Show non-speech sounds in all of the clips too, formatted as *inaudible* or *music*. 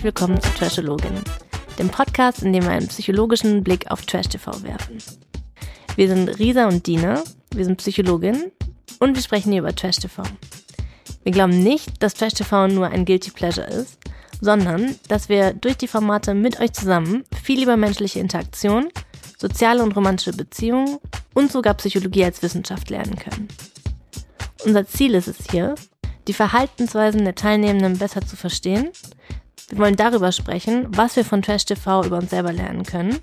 Herzlich willkommen zu Trashologin, dem Podcast, in dem wir einen psychologischen Blick auf Trash TV werfen. Wir sind Risa und Dina, wir sind Psychologin und wir sprechen hier über Trash TV. Wir glauben nicht, dass Trash TV nur ein Guilty Pleasure ist, sondern dass wir durch die Formate mit euch zusammen viel über menschliche Interaktion, soziale und romantische Beziehungen und sogar Psychologie als Wissenschaft lernen können. Unser Ziel ist es hier, die Verhaltensweisen der Teilnehmenden besser zu verstehen. Wir wollen darüber sprechen, was wir von Trash TV über uns selber lernen können.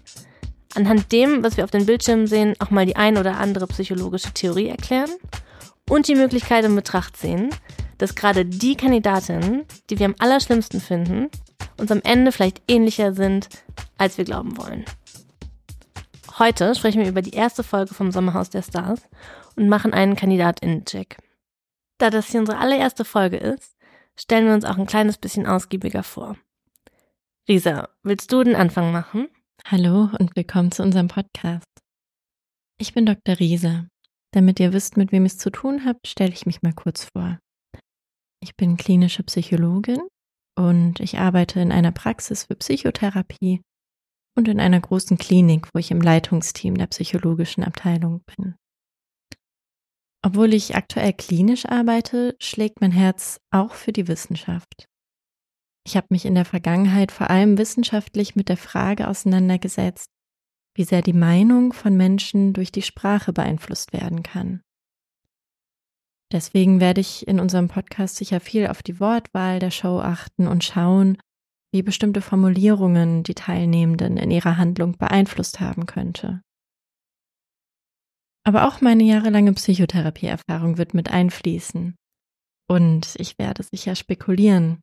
Anhand dem, was wir auf den Bildschirmen sehen, auch mal die ein oder andere psychologische Theorie erklären und die Möglichkeit in Betracht ziehen, dass gerade die Kandidatinnen, die wir am allerschlimmsten finden, uns am Ende vielleicht ähnlicher sind, als wir glauben wollen. Heute sprechen wir über die erste Folge vom Sommerhaus der Stars und machen einen Kandidatinnen-Check. Da das hier unsere allererste Folge ist, stellen wir uns auch ein kleines bisschen ausgiebiger vor. Risa, willst du den Anfang machen? Hallo und willkommen zu unserem Podcast. Ich bin Dr. Risa. Damit ihr wisst, mit wem ihr es zu tun habt, stelle ich mich mal kurz vor. Ich bin klinische Psychologin und ich arbeite in einer Praxis für Psychotherapie und in einer großen Klinik, wo ich im Leitungsteam der psychologischen Abteilung bin. Obwohl ich aktuell klinisch arbeite, schlägt mein Herz auch für die Wissenschaft. Ich habe mich in der Vergangenheit vor allem wissenschaftlich mit der Frage auseinandergesetzt, wie sehr die Meinung von Menschen durch die Sprache beeinflusst werden kann. Deswegen werde ich in unserem Podcast sicher viel auf die Wortwahl der Show achten und schauen, wie bestimmte Formulierungen die Teilnehmenden in ihrer Handlung beeinflusst haben könnte. Aber auch meine jahrelange Psychotherapieerfahrung wird mit einfließen. Und ich werde sicher spekulieren.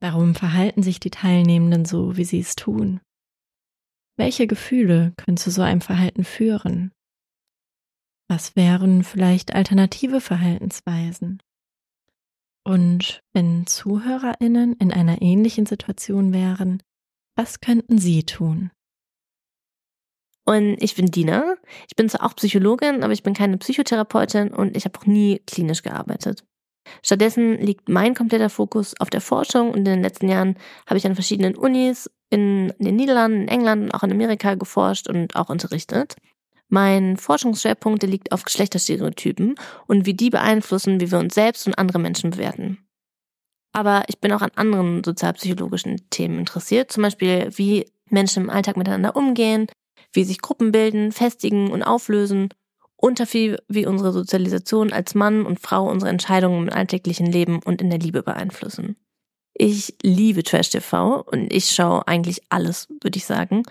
Warum verhalten sich die Teilnehmenden so, wie sie es tun? Welche Gefühle können zu so einem Verhalten führen? Was wären vielleicht alternative Verhaltensweisen? Und wenn Zuhörerinnen in einer ähnlichen Situation wären, was könnten sie tun? Und ich bin Dina. Ich bin zwar auch Psychologin, aber ich bin keine Psychotherapeutin und ich habe auch nie klinisch gearbeitet. Stattdessen liegt mein kompletter Fokus auf der Forschung und in den letzten Jahren habe ich an verschiedenen Unis in den Niederlanden, in England und auch in Amerika geforscht und auch unterrichtet. Mein Forschungsschwerpunkt liegt auf Geschlechterstereotypen und wie die beeinflussen, wie wir uns selbst und andere Menschen bewerten. Aber ich bin auch an anderen sozialpsychologischen Themen interessiert, zum Beispiel wie Menschen im Alltag miteinander umgehen, wie sich Gruppen bilden, festigen und auflösen und dafür, wie unsere Sozialisation als Mann und Frau unsere Entscheidungen im alltäglichen Leben und in der Liebe beeinflussen. Ich liebe Trash TV und ich schaue eigentlich alles, würde ich sagen.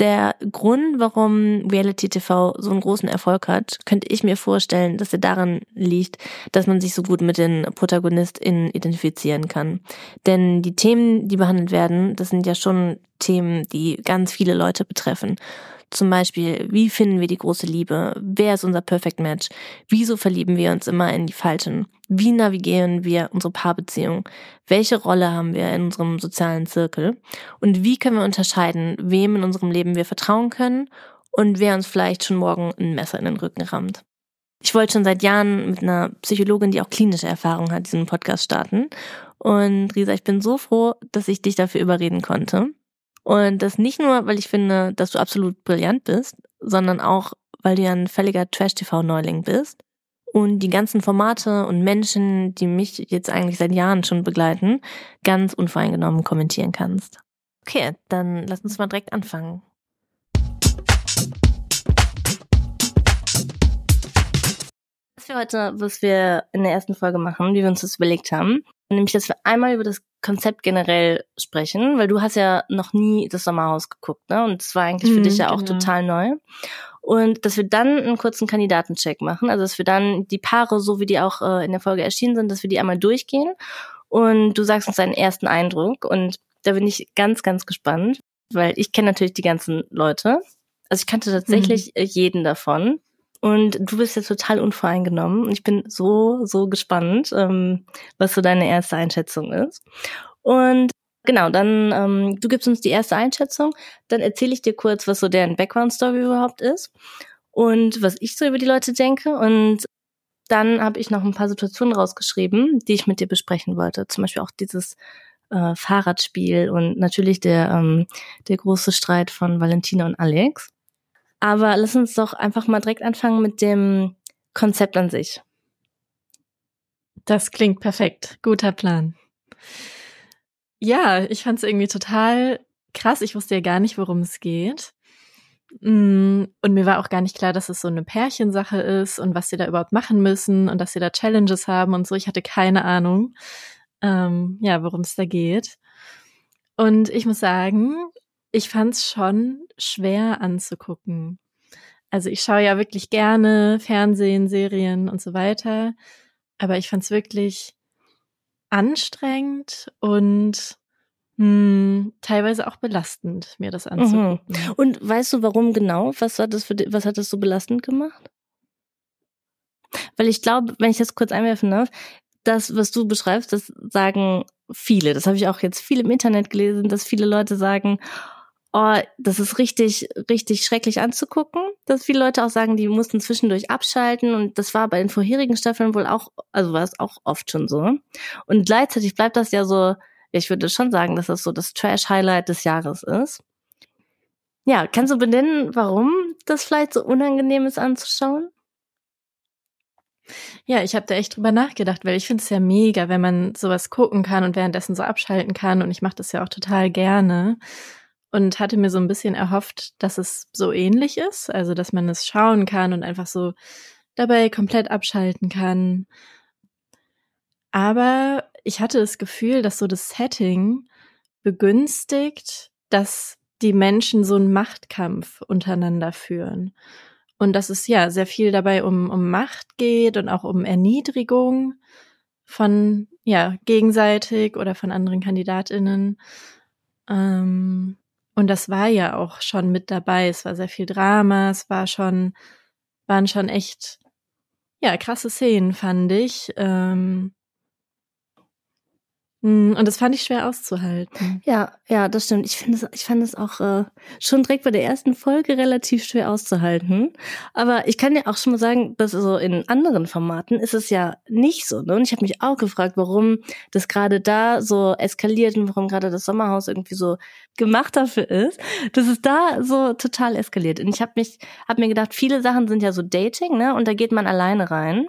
Der Grund, warum Reality TV so einen großen Erfolg hat, könnte ich mir vorstellen, dass er daran liegt, dass man sich so gut mit den ProtagonistInnen identifizieren kann. Denn die Themen, die behandelt werden, das sind ja schon Themen, die ganz viele Leute betreffen. Zum Beispiel, wie finden wir die große Liebe? Wer ist unser Perfect Match? Wieso verlieben wir uns immer in die Falschen? Wie navigieren wir unsere Paarbeziehung? Welche Rolle haben wir in unserem sozialen Zirkel? Und wie können wir unterscheiden, wem in unserem Leben wir vertrauen können und wer uns vielleicht schon morgen ein Messer in den Rücken rammt? Ich wollte schon seit Jahren mit einer Psychologin, die auch klinische Erfahrung hat, diesen Podcast starten. Und Risa, ich bin so froh, dass ich dich dafür überreden konnte. Und das nicht nur, weil ich finde, dass du absolut brillant bist, sondern auch, weil du ja ein völliger Trash-TV-Neuling bist und die ganzen Formate und Menschen, die mich jetzt eigentlich seit Jahren schon begleiten, ganz unvoreingenommen kommentieren kannst. Okay, dann lass uns mal direkt anfangen. Was wir heute, was wir in der ersten Folge machen, wie wir uns das überlegt haben, nämlich, dass wir einmal über das Konzept generell sprechen, weil du hast ja noch nie das Sommerhaus geguckt, ne? Und es war eigentlich für mhm, dich ja genau. auch total neu. Und dass wir dann einen kurzen Kandidatencheck machen, also dass wir dann die Paare, so wie die auch äh, in der Folge erschienen sind, dass wir die einmal durchgehen und du sagst uns deinen ersten Eindruck. Und da bin ich ganz, ganz gespannt, weil ich kenne natürlich die ganzen Leute. Also ich kannte tatsächlich mhm. jeden davon. Und du bist jetzt total unvoreingenommen. Ich bin so, so gespannt, ähm, was so deine erste Einschätzung ist. Und genau, dann ähm, du gibst uns die erste Einschätzung, dann erzähle ich dir kurz, was so deren Background-Story überhaupt ist und was ich so über die Leute denke. Und dann habe ich noch ein paar Situationen rausgeschrieben, die ich mit dir besprechen wollte. Zum Beispiel auch dieses äh, Fahrradspiel und natürlich der, ähm, der große Streit von Valentina und Alex. Aber lass uns doch einfach mal direkt anfangen mit dem Konzept an sich. Das klingt perfekt. Guter Plan. Ja, ich fand es irgendwie total krass. Ich wusste ja gar nicht, worum es geht. Mm, und mir war auch gar nicht klar, dass es so eine Pärchensache ist und was sie da überhaupt machen müssen und dass sie da Challenges haben und so. Ich hatte keine Ahnung, ähm, ja, worum es da geht. Und ich muss sagen, ich fand es schon schwer anzugucken. Also ich schaue ja wirklich gerne Fernsehen, Serien und so weiter, aber ich fand es wirklich anstrengend und hm, teilweise auch belastend, mir das anzugucken. Mhm. Und weißt du, warum genau? Was hat das für was hat das so belastend gemacht? Weil ich glaube, wenn ich das kurz einwerfen darf, das, was du beschreibst, das sagen viele. Das habe ich auch jetzt viel im Internet gelesen, dass viele Leute sagen, oh, das ist richtig, richtig schrecklich anzugucken. Dass viele Leute auch sagen, die mussten zwischendurch abschalten und das war bei den vorherigen Staffeln wohl auch, also war es auch oft schon so. Und gleichzeitig bleibt das ja so, ich würde schon sagen, dass das so das Trash-Highlight des Jahres ist. Ja, kannst du benennen, warum das vielleicht so unangenehm ist anzuschauen? Ja, ich habe da echt drüber nachgedacht, weil ich finde es ja mega, wenn man sowas gucken kann und währenddessen so abschalten kann. Und ich mache das ja auch total gerne. Und hatte mir so ein bisschen erhofft, dass es so ähnlich ist. Also, dass man es schauen kann und einfach so dabei komplett abschalten kann. Aber ich hatte das Gefühl, dass so das Setting begünstigt, dass die Menschen so einen Machtkampf untereinander führen. Und dass es ja sehr viel dabei um, um Macht geht und auch um Erniedrigung von, ja, gegenseitig oder von anderen KandidatInnen. Ähm, und das war ja auch schon mit dabei. Es war sehr viel Drama, es war schon, waren schon echt, ja, krasse Szenen, fand ich. Ähm, hm, und das fand ich schwer auszuhalten. Ja, ja, das stimmt. Ich finde es, ich fand es auch äh, schon direkt bei der ersten Folge relativ schwer auszuhalten. Aber ich kann ja auch schon mal sagen, dass so in anderen Formaten ist es ja nicht so. Ne? Und ich habe mich auch gefragt, warum das gerade da so eskaliert und warum gerade das Sommerhaus irgendwie so gemacht dafür ist, dass es da so total eskaliert. Und ich habe mich, habe mir gedacht, viele Sachen sind ja so Dating, ne? Und da geht man alleine rein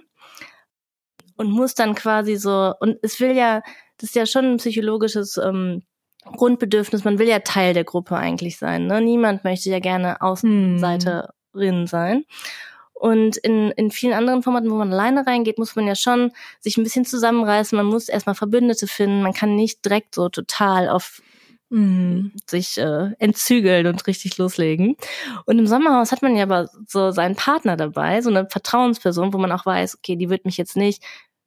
und muss dann quasi so und es will ja das ist ja schon ein psychologisches ähm, Grundbedürfnis. Man will ja Teil der Gruppe eigentlich sein. Ne? Niemand möchte ja gerne Außenseiterin hm. sein. Und in, in vielen anderen Formaten, wo man alleine reingeht, muss man ja schon sich ein bisschen zusammenreißen. Man muss erstmal Verbündete finden. Man kann nicht direkt so total auf mhm. sich äh, entzügeln und richtig loslegen. Und im Sommerhaus hat man ja aber so seinen Partner dabei, so eine Vertrauensperson, wo man auch weiß, okay, die wird mich jetzt nicht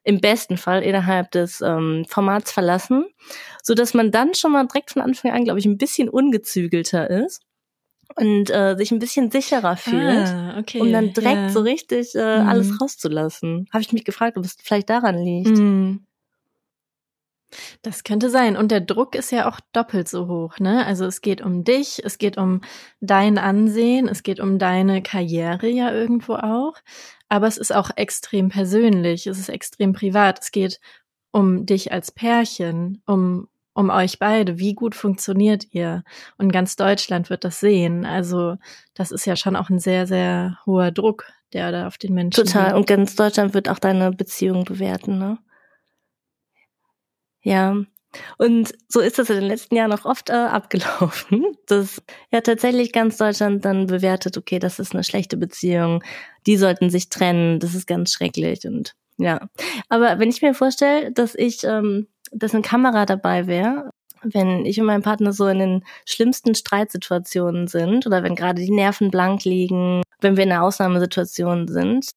im besten Fall innerhalb des ähm, Formats verlassen, so dass man dann schon mal direkt von Anfang an, glaube ich, ein bisschen ungezügelter ist und äh, sich ein bisschen sicherer fühlt, ah, okay, um dann direkt ja. so richtig äh, mhm. alles rauszulassen. Habe ich mich gefragt, ob es vielleicht daran liegt. Mhm. Das könnte sein. Und der Druck ist ja auch doppelt so hoch, ne? Also es geht um dich, es geht um dein Ansehen, es geht um deine Karriere ja irgendwo auch aber es ist auch extrem persönlich, es ist extrem privat. Es geht um dich als Pärchen, um um euch beide. Wie gut funktioniert ihr? Und ganz Deutschland wird das sehen. Also das ist ja schon auch ein sehr, sehr hoher Druck, der da auf den Menschen. Total. Hat. Und ganz Deutschland wird auch deine Beziehung bewerten, ne? Ja. Und so ist das in den letzten Jahren auch oft äh, abgelaufen, *laughs* dass ja tatsächlich ganz Deutschland dann bewertet, okay, das ist eine schlechte Beziehung, die sollten sich trennen, das ist ganz schrecklich und ja. Aber wenn ich mir vorstelle, dass ich, ähm, dass eine Kamera dabei wäre, wenn ich und mein Partner so in den schlimmsten Streitsituationen sind oder wenn gerade die Nerven blank liegen, wenn wir in einer Ausnahmesituation sind,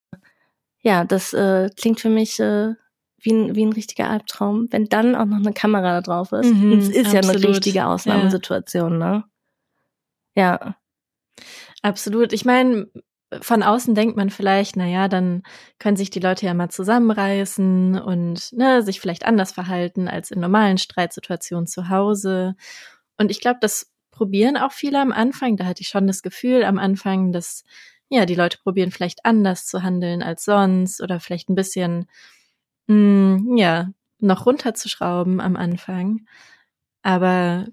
ja, das äh, klingt für mich äh, wie ein, wie ein richtiger Albtraum, wenn dann auch noch eine Kamera da drauf ist. Mhm, es ist absolut. ja eine richtige Ausnahmesituation, ja. ne? Ja. Absolut. Ich meine, von außen denkt man vielleicht, na ja, dann können sich die Leute ja mal zusammenreißen und ne, sich vielleicht anders verhalten als in normalen Streitsituationen zu Hause. Und ich glaube, das probieren auch viele am Anfang. Da hatte ich schon das Gefühl am Anfang, dass ja, die Leute probieren vielleicht anders zu handeln als sonst oder vielleicht ein bisschen mh, hm, ja, noch runterzuschrauben am Anfang. Aber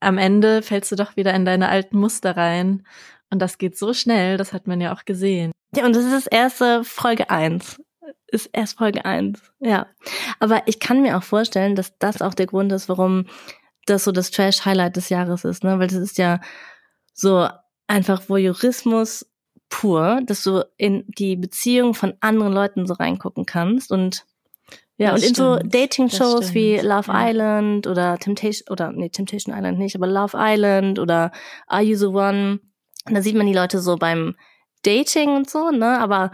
am Ende fällst du doch wieder in deine alten Muster rein. Und das geht so schnell, das hat man ja auch gesehen. Ja, und das ist erste Folge eins. Ist erst Folge eins. Ja. Aber ich kann mir auch vorstellen, dass das auch der Grund ist, warum das so das Trash-Highlight des Jahres ist, ne? Weil das ist ja so einfach Voyeurismus pur, dass du in die Beziehung von anderen Leuten so reingucken kannst und ja, das und in so Dating-Shows wie Love ja. Island oder Temptation, oder nee, Temptation Island nicht, aber Love Island oder Are You the One? da sieht man die Leute so beim Dating und so, ne? Aber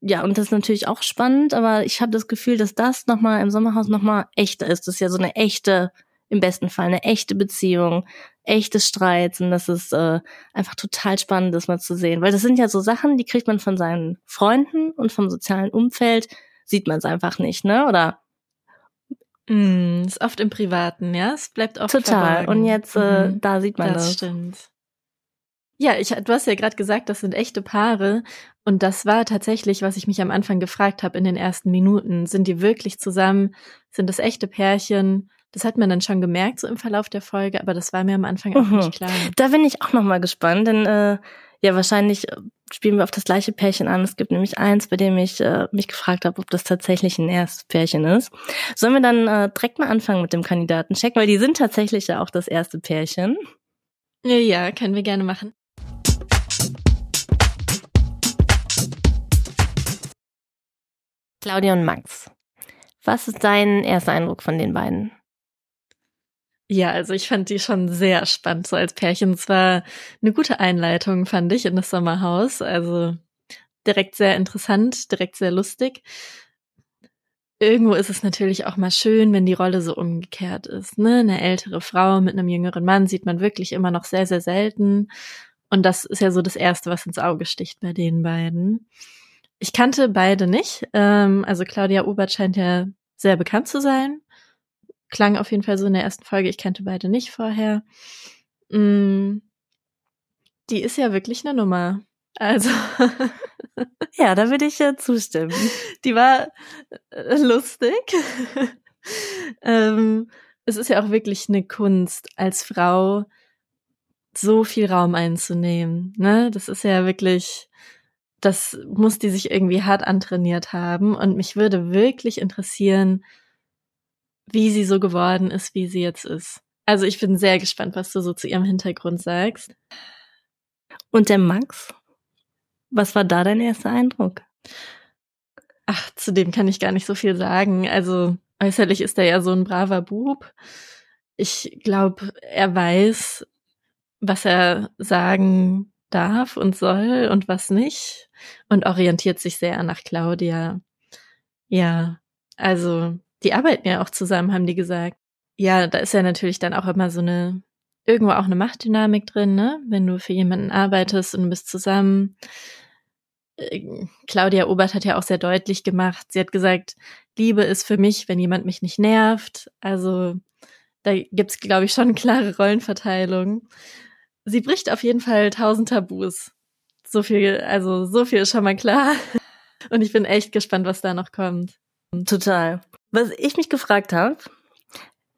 ja, und das ist natürlich auch spannend, aber ich habe das Gefühl, dass das nochmal im Sommerhaus nochmal echter ist. Das ist ja so eine echte, im besten Fall eine echte Beziehung, echte Streits und das ist äh, einfach total spannend, das mal zu sehen. Weil das sind ja so Sachen, die kriegt man von seinen Freunden und vom sozialen Umfeld, sieht man es einfach nicht, ne? Oder Mm, ist oft im Privaten, ja. Es bleibt oft Total. Verborgen. Und jetzt, äh, mhm. da sieht man das. Das stimmt. Ja, ich, du hast ja gerade gesagt, das sind echte Paare. Und das war tatsächlich, was ich mich am Anfang gefragt habe in den ersten Minuten. Sind die wirklich zusammen? Sind das echte Pärchen? Das hat man dann schon gemerkt, so im Verlauf der Folge, aber das war mir am Anfang auch mhm. nicht klar. Da bin ich auch nochmal gespannt, denn äh, ja, wahrscheinlich äh, spielen wir auf das gleiche Pärchen an. Es gibt nämlich eins, bei dem ich äh, mich gefragt habe, ob das tatsächlich ein erstes Pärchen ist. Sollen wir dann äh, direkt mal anfangen mit dem Kandidatencheck, weil die sind tatsächlich ja auch das erste Pärchen. Ja, ja, können wir gerne machen. Claudia und Max. Was ist dein erster Eindruck von den beiden? Ja, also ich fand die schon sehr spannend so als Pärchen. Es war eine gute Einleitung, fand ich, in das Sommerhaus. Also direkt sehr interessant, direkt sehr lustig. Irgendwo ist es natürlich auch mal schön, wenn die Rolle so umgekehrt ist. Ne? Eine ältere Frau mit einem jüngeren Mann sieht man wirklich immer noch sehr, sehr selten. Und das ist ja so das Erste, was ins Auge sticht bei den beiden. Ich kannte beide nicht. Ähm, also Claudia Obert scheint ja sehr bekannt zu sein. Klang auf jeden Fall so in der ersten Folge. Ich kannte beide nicht vorher. Mm, die ist ja wirklich eine Nummer. Also. *laughs* ja, da würde ich ja zustimmen. Die war äh, lustig. ähm, es ist ja auch wirklich eine Kunst, als Frau so viel Raum einzunehmen. Ne? Das ist ja wirklich das muss die sich irgendwie hart antrainiert haben. Und mich würde wirklich interessieren, wie sie so geworden ist, wie sie jetzt ist. Also ich bin sehr gespannt, was du so zu ihrem Hintergrund sagst. Und der Max? Was war da dein erster Eindruck? Ach, zu dem kann ich gar nicht so viel sagen. Also äußerlich ist er ja so ein braver Bub. Ich glaube, er weiß, was er sagen darf und soll und was nicht und orientiert sich sehr nach Claudia. Ja, also die arbeiten ja auch zusammen, haben die gesagt. Ja, da ist ja natürlich dann auch immer so eine, irgendwo auch eine Machtdynamik drin, ne? Wenn du für jemanden arbeitest und bist zusammen. Äh, Claudia Obert hat ja auch sehr deutlich gemacht, sie hat gesagt, Liebe ist für mich, wenn jemand mich nicht nervt. Also da gibt's, glaube ich, schon klare Rollenverteilung sie bricht auf jeden Fall tausend Tabus. So viel, also so viel ist schon mal klar. *laughs* Und ich bin echt gespannt, was da noch kommt. Total. Was ich mich gefragt habe,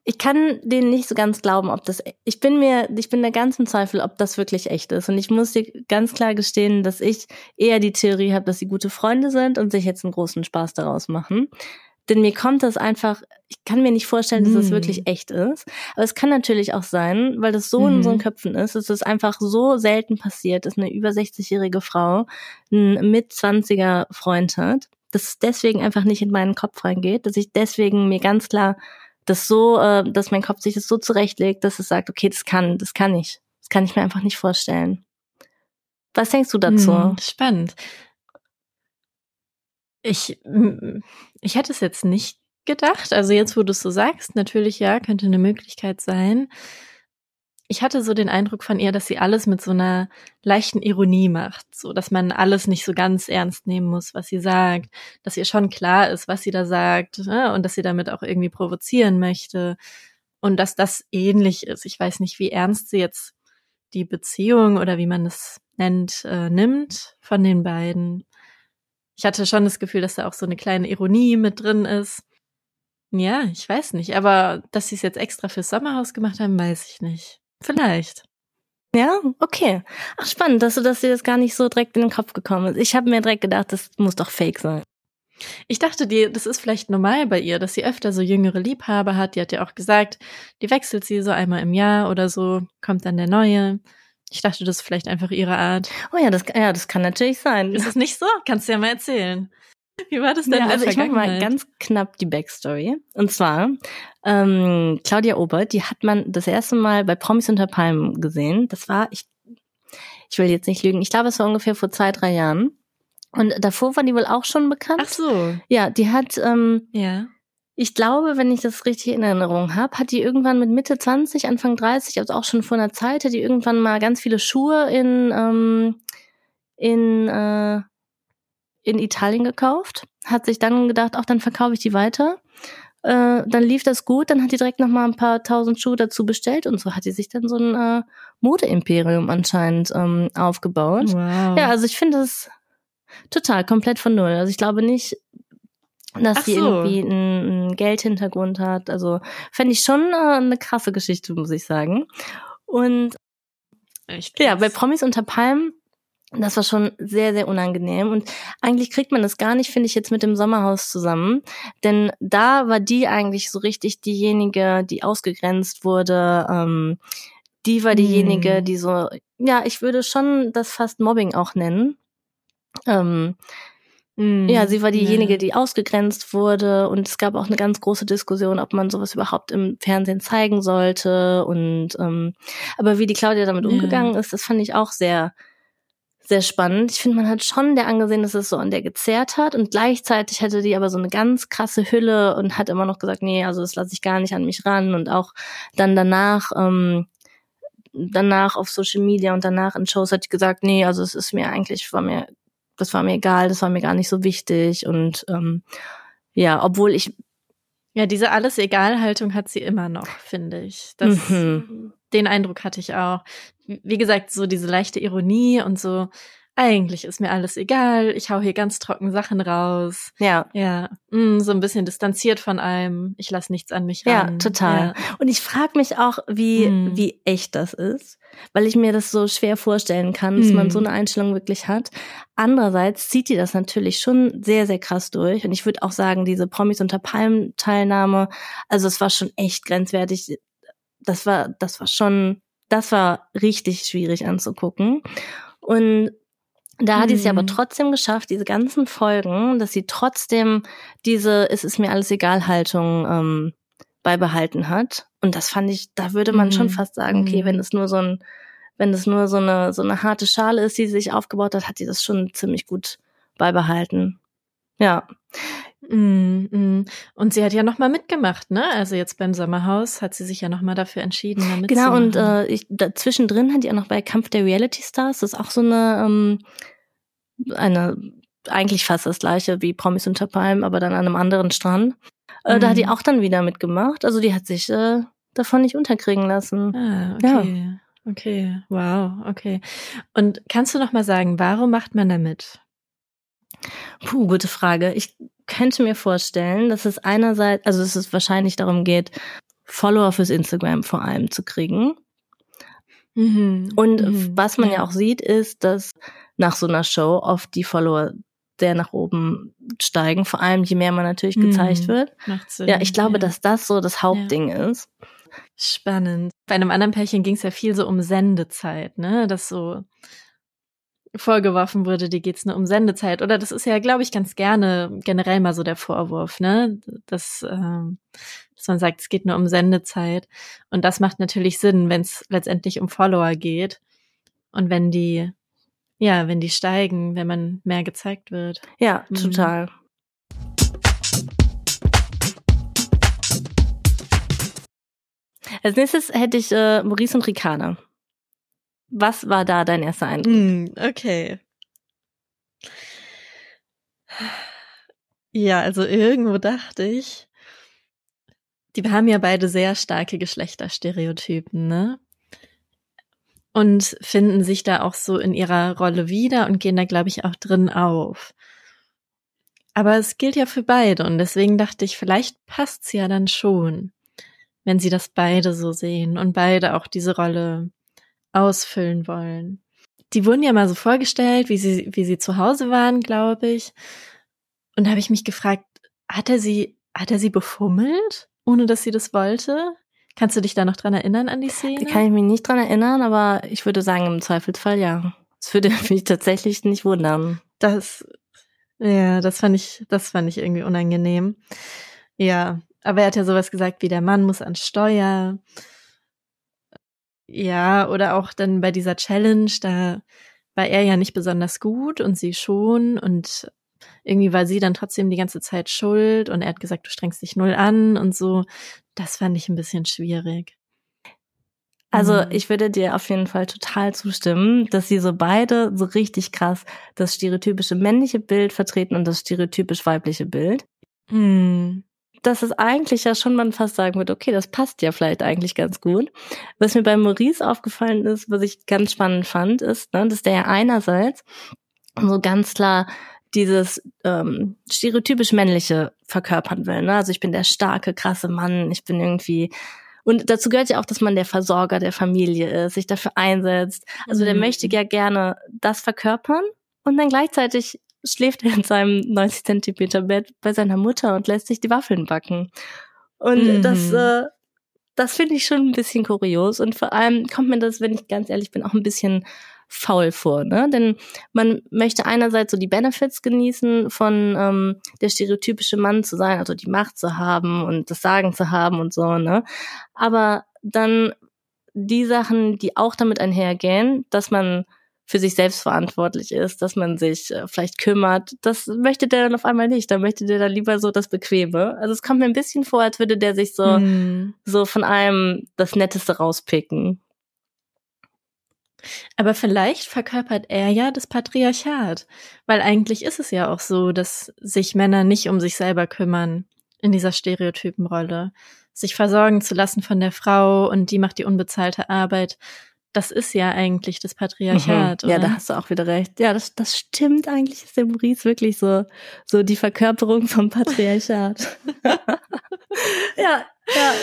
ich kann denen nicht so ganz glauben, ob das, ich bin mir, ich bin der ganzen Zweifel, ob das wirklich echt ist. Und ich muss dir ganz klar gestehen, dass ich eher die Theorie habe, dass sie gute Freunde sind und sich jetzt einen großen Spaß daraus machen. Denn mir kommt das einfach, ich kann mir nicht vorstellen, dass das wirklich hm. echt ist. Aber es kann natürlich auch sein, weil das so mhm. in unseren Köpfen ist, dass es einfach so selten passiert, dass eine über 60-jährige Frau einen mit 20er Freund hat, dass es deswegen einfach nicht in meinen Kopf reingeht, dass ich deswegen mir ganz klar das so, äh, dass mein Kopf sich das so zurechtlegt, dass es sagt, okay, das kann, das kann ich. Das kann ich mir einfach nicht vorstellen. Was denkst du dazu? Hm, spannend. Ich, ich hätte es jetzt nicht gedacht. Also jetzt, wo du es so sagst, natürlich ja, könnte eine Möglichkeit sein. Ich hatte so den Eindruck von ihr, dass sie alles mit so einer leichten Ironie macht, so dass man alles nicht so ganz ernst nehmen muss, was sie sagt, dass ihr schon klar ist, was sie da sagt ne? und dass sie damit auch irgendwie provozieren möchte und dass das ähnlich ist. Ich weiß nicht, wie ernst sie jetzt die Beziehung oder wie man es nennt, äh, nimmt von den beiden ich hatte schon das Gefühl, dass da auch so eine kleine Ironie mit drin ist. Ja, ich weiß nicht. Aber dass sie es jetzt extra fürs Sommerhaus gemacht haben, weiß ich nicht. Vielleicht. Ja, okay. Ach, spannend, dass du, dass dir das gar nicht so direkt in den Kopf gekommen ist. Ich habe mir direkt gedacht, das muss doch fake sein. Ich dachte, die, das ist vielleicht normal bei ihr, dass sie öfter so jüngere Liebhaber hat. Die hat ja auch gesagt, die wechselt sie so einmal im Jahr oder so, kommt dann der neue. Ich dachte, das ist vielleicht einfach ihre Art. Oh ja, das, ja, das kann natürlich sein. Ist es nicht so? Kannst du ja mal erzählen. Wie war das denn? Ja, also ich mache mal ganz knapp die Backstory. Und zwar ähm, Claudia Obert, die hat man das erste Mal bei Promis unter Palmen gesehen. Das war, ich, ich will jetzt nicht lügen, ich glaube, es war ungefähr vor zwei, drei Jahren. Und davor war die wohl auch schon bekannt. Ach so. Ja, die hat, ähm, ja. ich glaube, wenn ich das richtig in Erinnerung habe, hat die irgendwann mit Mitte 20, Anfang 30, also auch schon vor einer Zeit, hat die irgendwann mal ganz viele Schuhe in, ähm, in, äh, in Italien gekauft, hat sich dann gedacht, auch dann verkaufe ich die weiter. Äh, dann lief das gut, dann hat die direkt noch mal ein paar tausend Schuhe dazu bestellt und so hat die sich dann so ein äh, Modeimperium anscheinend ähm, aufgebaut. Wow. Ja, also ich finde es total komplett von null. Also ich glaube nicht, dass Ach sie so. irgendwie einen, einen Geldhintergrund hat. Also fände ich schon äh, eine krasse Geschichte, muss ich sagen. Und Echt ja, bei. Promis unter Palmen, das war schon sehr, sehr unangenehm. Und eigentlich kriegt man das gar nicht, finde ich, jetzt mit dem Sommerhaus zusammen. Denn da war die eigentlich so richtig diejenige, die ausgegrenzt wurde. Ähm, die war diejenige, Hm. die so, ja, ich würde schon das fast Mobbing auch nennen. Ähm, Mm, ja, sie war diejenige, die ausgegrenzt wurde und es gab auch eine ganz große Diskussion, ob man sowas überhaupt im Fernsehen zeigen sollte und ähm, aber wie die Claudia damit Ja. umgegangen ist, das fand ich auch sehr sehr spannend. Ich finde, man hat schon der angesehen, dass es so an der gezerrt hat und gleichzeitig hatte die aber so eine ganz krasse Hülle und hat immer noch gesagt, nee, also das lasse ich gar nicht an mich ran und auch dann danach ähm, danach auf Social Media und danach in Shows hat die gesagt, nee, also es ist mir eigentlich war mir das war mir egal, das war mir gar nicht so wichtig und ähm, ja, obwohl ich Ja, diese Alles-Egal-Haltung hat sie immer noch, finde ich. Das, Mhm. Den Eindruck hatte ich auch. Wie gesagt, so diese leichte Ironie und so, eigentlich ist mir alles egal, ich hau hier ganz trocken Sachen raus. ja, Ja, mm, so ein bisschen distanziert von allem, ich lass nichts an mich ja, ran. total. Und ich frage mich auch, wie Mhm. wie echt das ist, weil ich mir das so schwer vorstellen kann, dass man Mhm. so eine Einstellung wirklich hat. Andererseits zieht die das natürlich schon sehr sehr krass durch und ich würde auch sagen, diese Promis unter Palmen Teilnahme, also es war schon echt grenzwertig. Das war das war schon das war richtig schwierig anzugucken. Und da hat die es ja aber Mhm. trotzdem geschafft, diese ganzen Folgen, dass sie trotzdem diese Es ist mir alles egal Haltung ähm, beibehalten hat. Und das fand ich, da würde man schon Mhm. fast sagen, okay, Mhm. wenn es nur so ein, wenn es nur so eine, so eine harte Schale ist, die sie sich aufgebaut hat, hat sie das schon ziemlich gut beibehalten. Ja. Mm, mm. Und sie hat ja noch mal mitgemacht, ne? Also jetzt beim Sommerhaus hat sie sich ja noch mal dafür entschieden, da mitzumachen. Genau, und äh, ich, dazwischendrin hat die auch noch bei Kampf der Reality Stars, das ist auch so eine, ähm, eine eigentlich fast das gleiche wie Promis unter Palmen, aber dann an einem anderen Strand. Äh, Da hat die Mhm. auch dann wieder mitgemacht. Also die hat sich äh, davon nicht unterkriegen lassen. Ah, Ja. okay. Okay, wow, okay. Und kannst du noch mal sagen, warum macht man da mit? Puh, gute Frage. Ich könnte mir vorstellen, dass es einerseits, also dass es wahrscheinlich darum geht, Follower fürs Instagram vor allem zu kriegen. Mhm. Und Mhm. was man ja. auch sieht, ist, dass nach so einer Show oft die Follower sehr nach oben steigen, vor allem je mehr man natürlich gezeigt Mhm. wird. Macht Sinn. Ja, ich glaube, ja. dass das so das Hauptding ist. Spannend. Bei einem anderen Pärchen ging es ja viel so um Sendezeit, ne? Dass so vorgeworfen wurde, die geht's nur um Sendezeit. Oder das ist ja, glaube ich, ganz gerne generell mal so der Vorwurf, ne? Dass, ähm, dass man sagt, es geht nur um Sendezeit. Und das macht natürlich Sinn, wenn es letztendlich um Follower geht. Und wenn die, ja, wenn die steigen, wenn man mehr gezeigt wird. Ja, Mhm. total. Als nächstes hätte ich äh, Maurice und Ricarda. Was war da dein erster Eindruck? Mm, okay. Ja, also irgendwo dachte ich, die haben ja beide sehr starke Geschlechterstereotypen, ne? Und finden sich da auch so in ihrer Rolle wieder und gehen da, glaube ich, auch drin auf. Aber es gilt ja für beide und deswegen dachte ich, vielleicht passt's ja dann schon, wenn sie das beide so sehen und beide auch diese Rolle ausfüllen wollen. Die wurden ja mal so vorgestellt, wie sie, wie sie zu Hause waren, glaube ich. Und da habe ich mich gefragt, hat er sie, hat er sie befummelt, ohne dass sie das wollte? Kannst du dich da noch dran erinnern an die Szene? Da kann ich mich nicht dran erinnern, aber ich würde sagen, im Zweifelsfall ja. Das würde *laughs* mich tatsächlich nicht wundern. Das ja, das fand ich, das fand ich irgendwie unangenehm. Ja, aber er hat ja sowas gesagt wie der Mann muss an Steuer. Ja, oder auch dann bei dieser Challenge, da war er ja nicht besonders gut und sie schon und irgendwie war sie dann trotzdem die ganze Zeit schuld und er hat gesagt, du strengst dich null an und so. Das fand ich ein bisschen schwierig. Also mhm. ich würde dir auf jeden Fall total zustimmen, dass sie so beide so richtig krass das stereotypische männliche Bild vertreten und das stereotypisch weibliche Bild. Mhm. Dass es eigentlich ja schon man fast sagen würde, okay, das passt ja vielleicht eigentlich ganz gut. Was mir bei Maurice aufgefallen ist, was ich ganz spannend fand, ist, ne, dass der ja einerseits so ganz klar dieses ähm, stereotypisch männliche verkörpern will. Ne? Also ich bin der starke, krasse Mann, ich bin irgendwie und dazu gehört ja auch, dass man der Versorger der Familie ist, sich dafür einsetzt. Also mhm. der möchte ja gerne das verkörpern und dann gleichzeitig schläft er in seinem 90 Zentimeter Bett bei seiner Mutter und lässt sich die Waffeln backen. Und mhm. das, äh, das finde ich schon ein bisschen kurios. Und vor allem kommt mir das, wenn ich ganz ehrlich bin, auch ein bisschen faul vor, ne? Denn man möchte einerseits so die Benefits genießen von ähm, der stereotypische Mann zu sein, also die Macht zu haben und das Sagen zu haben und so, ne? Aber dann die Sachen, die auch damit einhergehen, dass man für sich selbst verantwortlich ist, dass man sich äh, vielleicht kümmert, das möchte der dann auf einmal nicht. Da möchte der dann lieber so das Bequeme. Also es kommt mir ein bisschen vor, als würde der sich so, mm. so von einem das Netteste rauspicken. Aber vielleicht verkörpert er ja das Patriarchat, weil eigentlich ist es ja auch so, dass sich Männer nicht um sich selber kümmern in dieser Stereotypenrolle, sich versorgen zu lassen von der Frau und die macht die unbezahlte Arbeit. Das ist ja eigentlich das Patriarchat. Mhm. Ja, da hast du auch wieder recht. Ja, das, das stimmt eigentlich. Ist der Maurice wirklich so, so die Verkörperung vom Patriarchat. *laughs* ja, ja.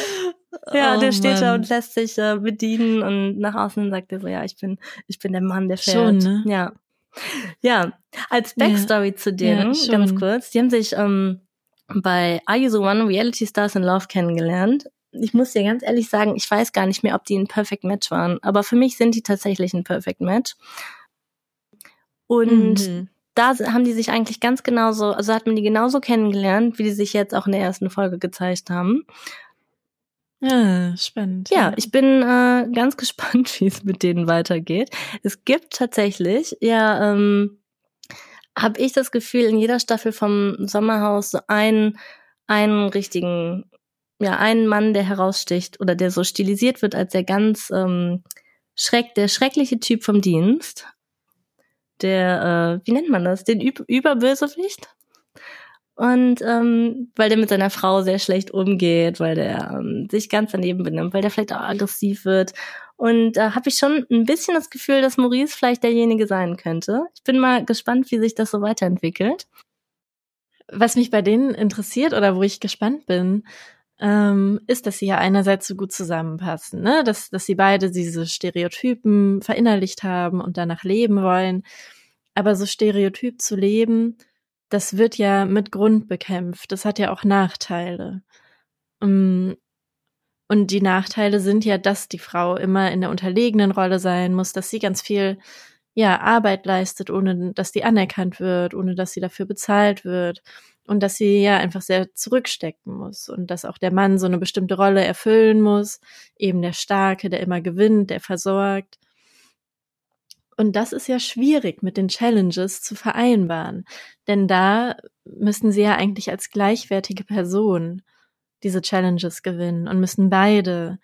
Ja, oh, der steht Mann. da und lässt sich äh, bedienen und nach außen sagt er so, ja, ich bin, ich bin der Mann, der fährt. Schon, ne? Ja. Ja, als Backstory ja. zu denen, ja, ganz kurz, die haben sich ähm, bei Are You the One Reality Stars in Love kennengelernt. Ich muss dir ganz ehrlich sagen, ich weiß gar nicht mehr, ob die ein Perfect Match waren, aber für mich sind die tatsächlich ein Perfect Match. Und mhm. da haben die sich eigentlich ganz genauso, also hat man die genauso kennengelernt, wie die sich jetzt auch in der ersten Folge gezeigt haben. Ja, spannend. Ja, ich bin äh, ganz *laughs* gespannt, wie es mit denen weitergeht. Es gibt tatsächlich, ja, ähm, habe ich das Gefühl, in jeder Staffel vom Sommerhaus so einen, einen richtigen, ja, einen Mann, der heraussticht oder der so stilisiert wird als der ganz ähm, schreck, der schreckliche Typ vom Dienst. Der, äh, wie nennt man das? Den Üb Überbösewicht? Und ähm, weil der mit seiner Frau sehr schlecht umgeht, weil der ähm, sich ganz daneben benimmt, weil der vielleicht auch aggressiv wird. Und da äh, habe ich schon ein bisschen das Gefühl, dass Maurice vielleicht derjenige sein könnte. Ich bin mal gespannt, wie sich das so weiterentwickelt. Was mich bei denen interessiert oder wo ich gespannt bin, ähm, ist, dass sie ja einerseits so gut zusammenpassen, ne? dass, dass sie beide diese Stereotypen verinnerlicht haben und danach leben wollen. Aber so stereotyp zu leben, das wird ja mit Grund bekämpft. Das hat ja auch Nachteile. Mm, und die Nachteile sind ja, dass die Frau immer in der unterlegenen Rolle sein muss, dass sie ganz viel ja, Arbeit leistet, ohne dass die anerkannt wird, ohne dass sie dafür bezahlt wird und dass sie ja einfach sehr zurückstecken muss und dass auch der Mann so eine bestimmte Rolle erfüllen muss, eben der Starke, der immer gewinnt, der versorgt. Und das ist ja schwierig mit den Challenges zu vereinbaren, denn da müssen sie ja eigentlich als gleichwertige Person diese Challenges gewinnen und müssen beide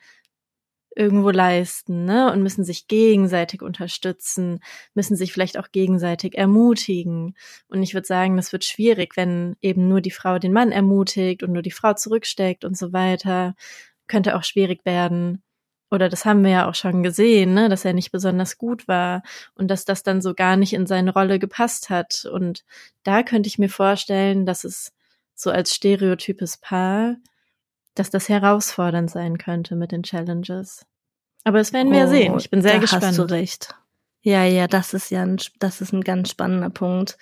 irgendwo leisten, ne? Und müssen sich gegenseitig unterstützen, müssen sich vielleicht auch gegenseitig ermutigen. Und ich würde sagen, das wird schwierig, wenn eben nur die Frau den Mann ermutigt und nur die Frau zurücksteckt und so weiter. Könnte auch schwierig werden, oder das haben wir ja auch schon gesehen, ne, dass er nicht besonders gut war und dass das dann so gar nicht in seine Rolle gepasst hat. Und da könnte ich mir vorstellen, dass es so als stereotypes Paar, dass das herausfordernd sein könnte mit den Challenges. Aber das werden wir oh, sehen. Ich bin sehr da gespannt. Hast du recht. Ja, ja, das ist ja ein, das ist ein ganz spannender Punkt.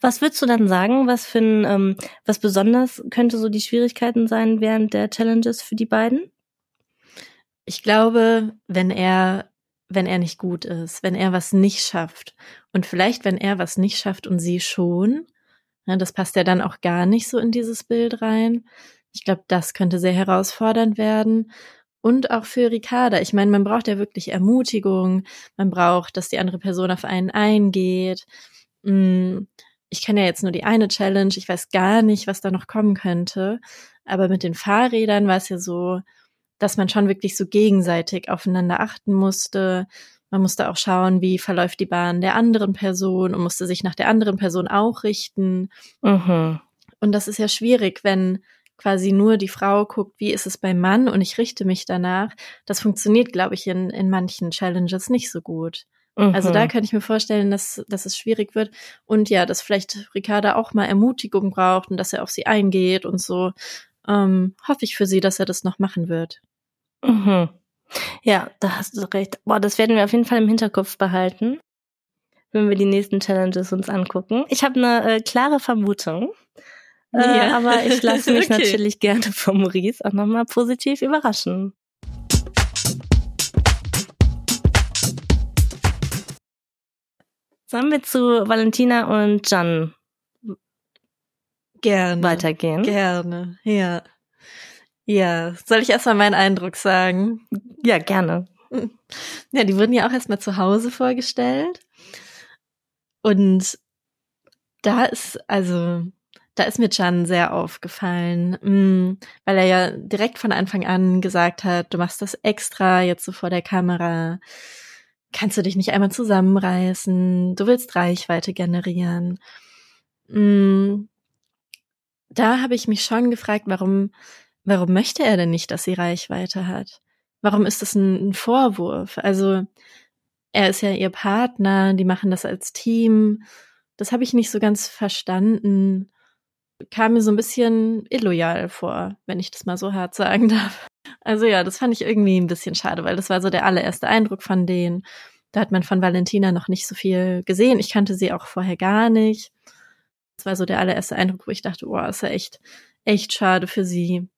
Was würdest du dann sagen? Was für ein, ähm, was besonders könnte so die Schwierigkeiten sein während der Challenges für die beiden? Ich glaube, wenn er, wenn er nicht gut ist, wenn er was nicht schafft und vielleicht, wenn er was nicht schafft und sie schon, ja, das passt ja dann auch gar nicht so in dieses Bild rein. Ich glaube, das könnte sehr herausfordernd werden. Und auch für Ricarda. Ich meine, man braucht ja wirklich Ermutigung. Man braucht, dass die andere Person auf einen eingeht. Mm, ich kenne ja jetzt nur die eine Challenge. Ich weiß gar nicht, was da noch kommen könnte. Aber mit den Fahrrädern war es ja so, dass man schon wirklich so gegenseitig aufeinander achten musste. Man musste auch schauen, wie verläuft die Bahn der anderen Person und musste sich nach der anderen Person auch richten. Mhm. Und das ist ja schwierig, wenn quasi nur die Frau guckt, wie ist es beim Mann und ich richte mich danach. Das funktioniert, glaube ich, in, in manchen Challenges nicht so gut. Mhm. Also da mhm. könnte ich mir vorstellen, dass, dass es schwierig wird. Und ja, dass vielleicht Ricarda auch mal Ermutigung braucht und dass er auf sie eingeht und so. Ähm, hoffe ich für sie, dass er das noch machen wird. Mhm. Ja, da hast du recht. Boah, das werden wir auf jeden Fall im Hinterkopf behalten, wenn wir die nächsten Challenges uns angucken. Ich habe eine äh, klare Vermutung. Äh, ja. aber ich lasse mich *laughs* okay. natürlich gerne vom Maurice auch nochmal positiv überraschen. Sollen wir zu Valentina und Jan gerne weitergehen? Gerne, ja. Ja, soll ich erstmal meinen Eindruck sagen? Ja, gerne. Ja, die wurden ja auch erstmal zu Hause vorgestellt. Und da ist, also, da ist mir Can sehr aufgefallen, mm, weil er ja direkt von Anfang an gesagt hat, du machst das extra jetzt so vor der Kamera. Kannst du dich nicht einmal zusammenreißen? Du willst Reichweite generieren. Mm, da habe ich mich schon gefragt, warum warum möchte er denn nicht, dass sie Reichweite hat? Warum ist das ein, ein Vorwurf? Also er ist ja ihr Partner, die machen das als Team. Das habe ich nicht so ganz verstanden. Kam mir so ein bisschen illoyal vor, wenn ich das mal so hart sagen *laughs* darf. Also ja, das fand ich irgendwie ein bisschen schade, weil das war so der allererste Eindruck von denen. Da hat man von Valentina noch nicht so viel gesehen. Ich kannte sie auch vorher gar nicht. Das war so der allererste Eindruck, wo ich dachte, boah, ist ja echt, echt schade für sie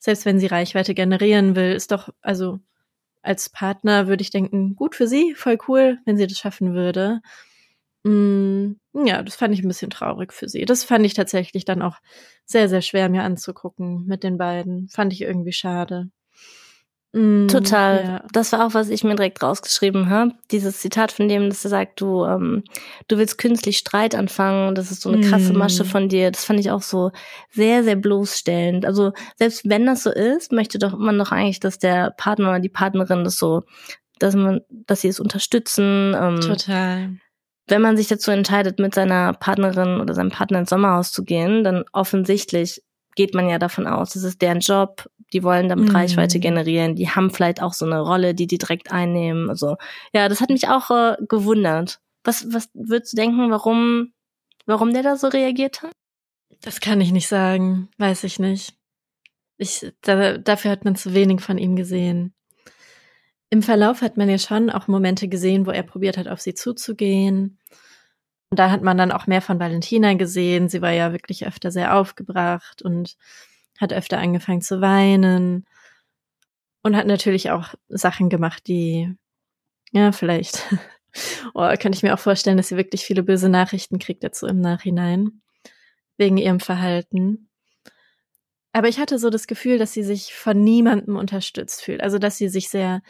selbst wenn sie Reichweite generieren will, ist doch, also als Partner würde ich denken, gut für sie, voll cool, wenn sie das schaffen würde. Mm, ja, das fand ich ein bisschen traurig für sie. Das fand ich tatsächlich dann auch sehr, sehr schwer mir anzugucken mit den beiden. Fand ich irgendwie schade. Mm, Total. Ja. Das war auch, was ich mir direkt rausgeschrieben habe. Dieses Zitat von dem, dass er sagt, du, ähm, du willst künstlich Streit anfangen. Das ist so eine krasse Masche mm. von dir. Das fand ich auch so sehr, sehr bloßstellend. Also selbst wenn das so ist, möchte doch man doch eigentlich, dass der Partner oder die Partnerin das so, dass man, dass sie es unterstützen. Ähm, Total. Wenn man sich dazu entscheidet, mit seiner Partnerin oder seinem Partner ins Sommerhaus zu gehen, dann offensichtlich geht man ja davon aus, das ist deren Job, die wollen damit mhm. Reichweite generieren, die haben vielleicht auch so eine Rolle, die die direkt einnehmen. Also ja, das hat mich auch äh, gewundert. Was, was würdest du denken, warum, warum der da so reagiert hat? Das kann ich nicht sagen, weiß ich nicht. Ich, da, dafür hat man zu wenig von ihm gesehen. Im Verlauf hat man ja schon auch Momente gesehen, wo er probiert hat, auf sie zuzugehen. Und da hat man dann auch mehr von Valentina gesehen. Sie war ja wirklich öfter sehr aufgebracht und hat öfter angefangen zu weinen und hat natürlich auch Sachen gemacht, die, ja, vielleicht, *laughs* oh, könnte ich mir auch vorstellen, dass sie wirklich viele böse Nachrichten kriegt dazu im Nachhinein, wegen ihrem Verhalten. Aber ich hatte so das Gefühl, dass sie sich von niemandem unterstützt fühlt, also dass sie sich sehr